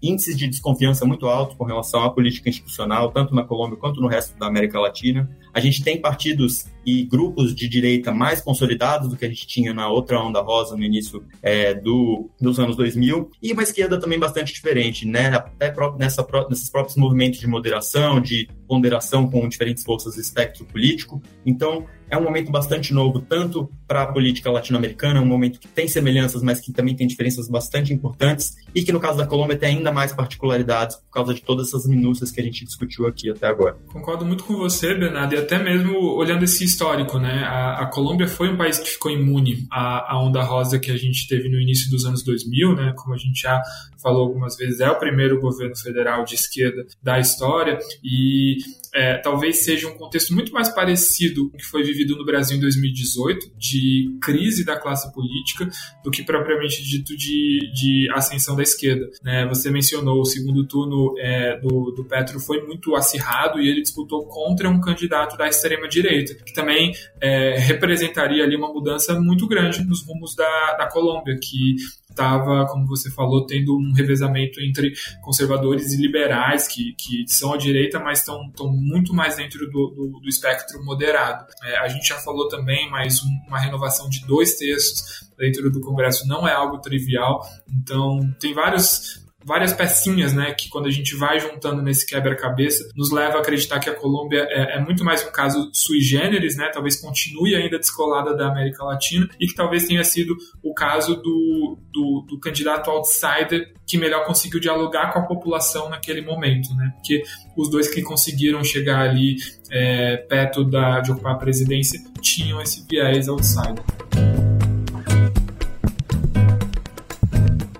índices, de desconfiança muito altos com relação à política institucional, tanto na Colômbia quanto no resto da América Latina. A gente tem partidos e grupos de direita mais consolidados do que a gente tinha na outra onda rosa no início é, do, dos anos 2000, e uma esquerda também bastante diferente, né? Até nessa, nesses próprios movimentos de moderação, de ponderação com diferentes forças do espectro político. Então, é um momento bastante novo, tanto para a política latino-americana, um momento que tem semelhanças, mas que também tem diferenças bastante importantes, e que no caso da Colômbia tem ainda mais particularidades por causa de todas essas minúcias que a gente discutiu aqui até agora. Concordo muito com você, Bernardo, e até mesmo olhando esse histórico, né? A, a Colômbia foi um país que ficou imune à, à onda rosa que a gente teve no início dos anos 2000, né? Como a gente já falou algumas vezes, é o primeiro governo federal de esquerda da história, e é, talvez seja um contexto muito mais parecido com o que foi vivido no Brasil em 2018, de crise da classe política, do que propriamente dito de, de ascensão da esquerda. Né? Você mencionou o segundo turno é, do, do Petro foi muito acirrado e ele disputou contra um candidato da extrema-direita, que também é, representaria ali uma mudança muito grande nos rumos da, da Colômbia, que estava, como você falou, tendo um revezamento entre conservadores e liberais, que, que são à direita, mas estão muito mais dentro do, do, do espectro moderado. É, a gente já falou também, mas um, uma renovação de dois terços dentro do Congresso não é algo trivial, então tem vários várias pecinhas, né, que quando a gente vai juntando nesse quebra-cabeça, nos leva a acreditar que a Colômbia é, é, muito mais um caso sui generis, né, talvez continue ainda descolada da América Latina e que talvez tenha sido o caso do, do, do candidato outsider que melhor conseguiu dialogar com a população naquele momento, né, porque os dois que conseguiram chegar ali é, perto da, de ocupar a presidência tinham esse viés outsider.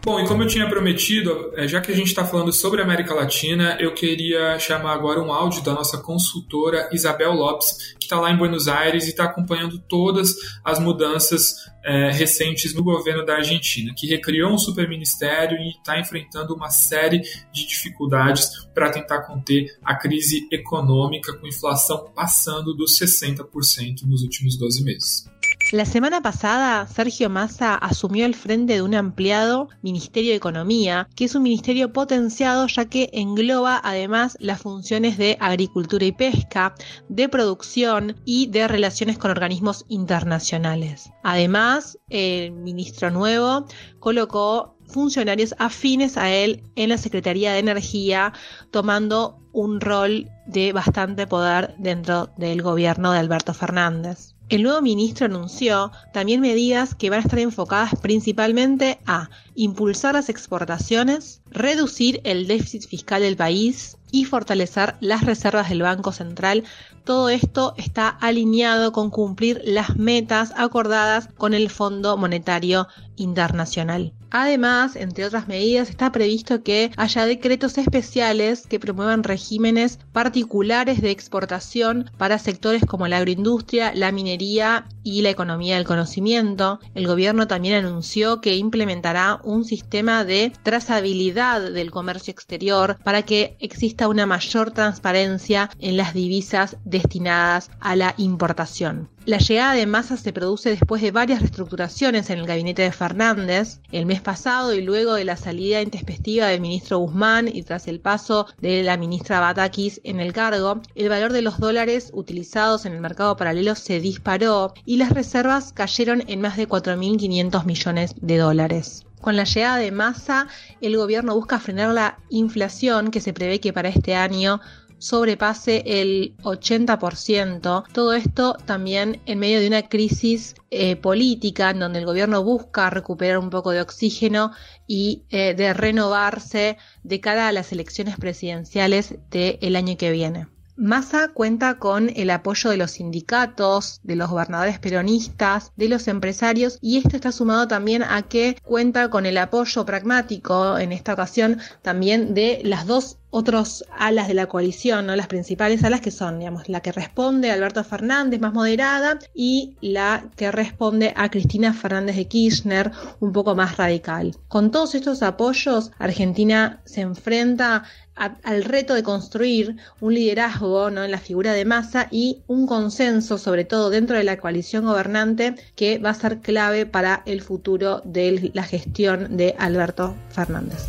Bom, e como eu tinha prometido, é, já que a gente está falando sobre América Latina, eu queria chamar agora um áudio da nossa consultora Isabel Lopes, que está lá em Buenos Aires e está acompanhando todas as mudanças é, recentes no governo da Argentina, que recriou um superministério e está enfrentando uma série de dificuldades para tentar conter a crise econômica, com inflação passando dos 60% nos últimos 12 meses. La semana pasada, Sergio Massa asumió el frente de un ampliado Ministerio de Economía, que es un ministerio potenciado ya que engloba además las funciones de agricultura y pesca, de producción y de relaciones con organismos internacionales. Además, el ministro nuevo colocó funcionarios afines a él en la Secretaría de Energía, tomando un rol de bastante poder dentro del gobierno de Alberto Fernández. El nuevo ministro anunció también medidas que van a estar enfocadas principalmente a impulsar las exportaciones, reducir el déficit fiscal del país y fortalecer las reservas del Banco Central. Todo esto está alineado con cumplir las metas acordadas con el Fondo Monetario Internacional. Además, entre otras medidas, está previsto que haya decretos especiales que promuevan regímenes particulares de exportación para sectores como la agroindustria, la minería y la economía del conocimiento. El gobierno también anunció que implementará un sistema de trazabilidad del comercio exterior para que exista una mayor transparencia en las divisas destinadas a la importación. La llegada de Massa se produce después de varias reestructuraciones en el gabinete de Fernández el mes pasado y luego de la salida intempestiva del ministro Guzmán y tras el paso de la ministra Batakis en el cargo, el valor de los dólares utilizados en el mercado paralelo se disparó y las reservas cayeron en más de 4.500 millones de dólares. Con la llegada de Massa, el gobierno busca frenar la inflación que se prevé que para este año sobrepase el 80%. Todo esto también en medio de una crisis eh, política en donde el gobierno busca recuperar un poco de oxígeno y eh, de renovarse de cara a las elecciones presidenciales del año que viene. Massa cuenta con el apoyo de los sindicatos, de los gobernadores peronistas, de los empresarios y esto está sumado también a que cuenta con el apoyo pragmático en esta ocasión también de las dos otros alas de la coalición, ¿no? las principales alas que son, digamos, la que responde a Alberto Fernández, más moderada, y la que responde a Cristina Fernández de Kirchner, un poco más radical. Con todos estos apoyos, Argentina se enfrenta al reto de construir un liderazgo ¿no? en la figura de masa y un consenso, sobre todo dentro de la coalición gobernante, que va a ser clave para el futuro de la gestión de Alberto Fernández.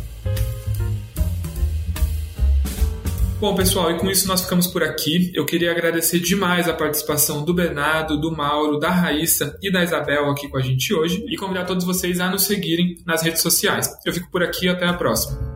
Bom, pessoal, e com isso nós ficamos por aqui. Eu queria agradecer demais a participação do Bernardo, do Mauro, da Raíssa e da Isabel aqui com a gente hoje e convidar todos vocês a nos seguirem nas redes sociais. Eu fico por aqui até a próxima.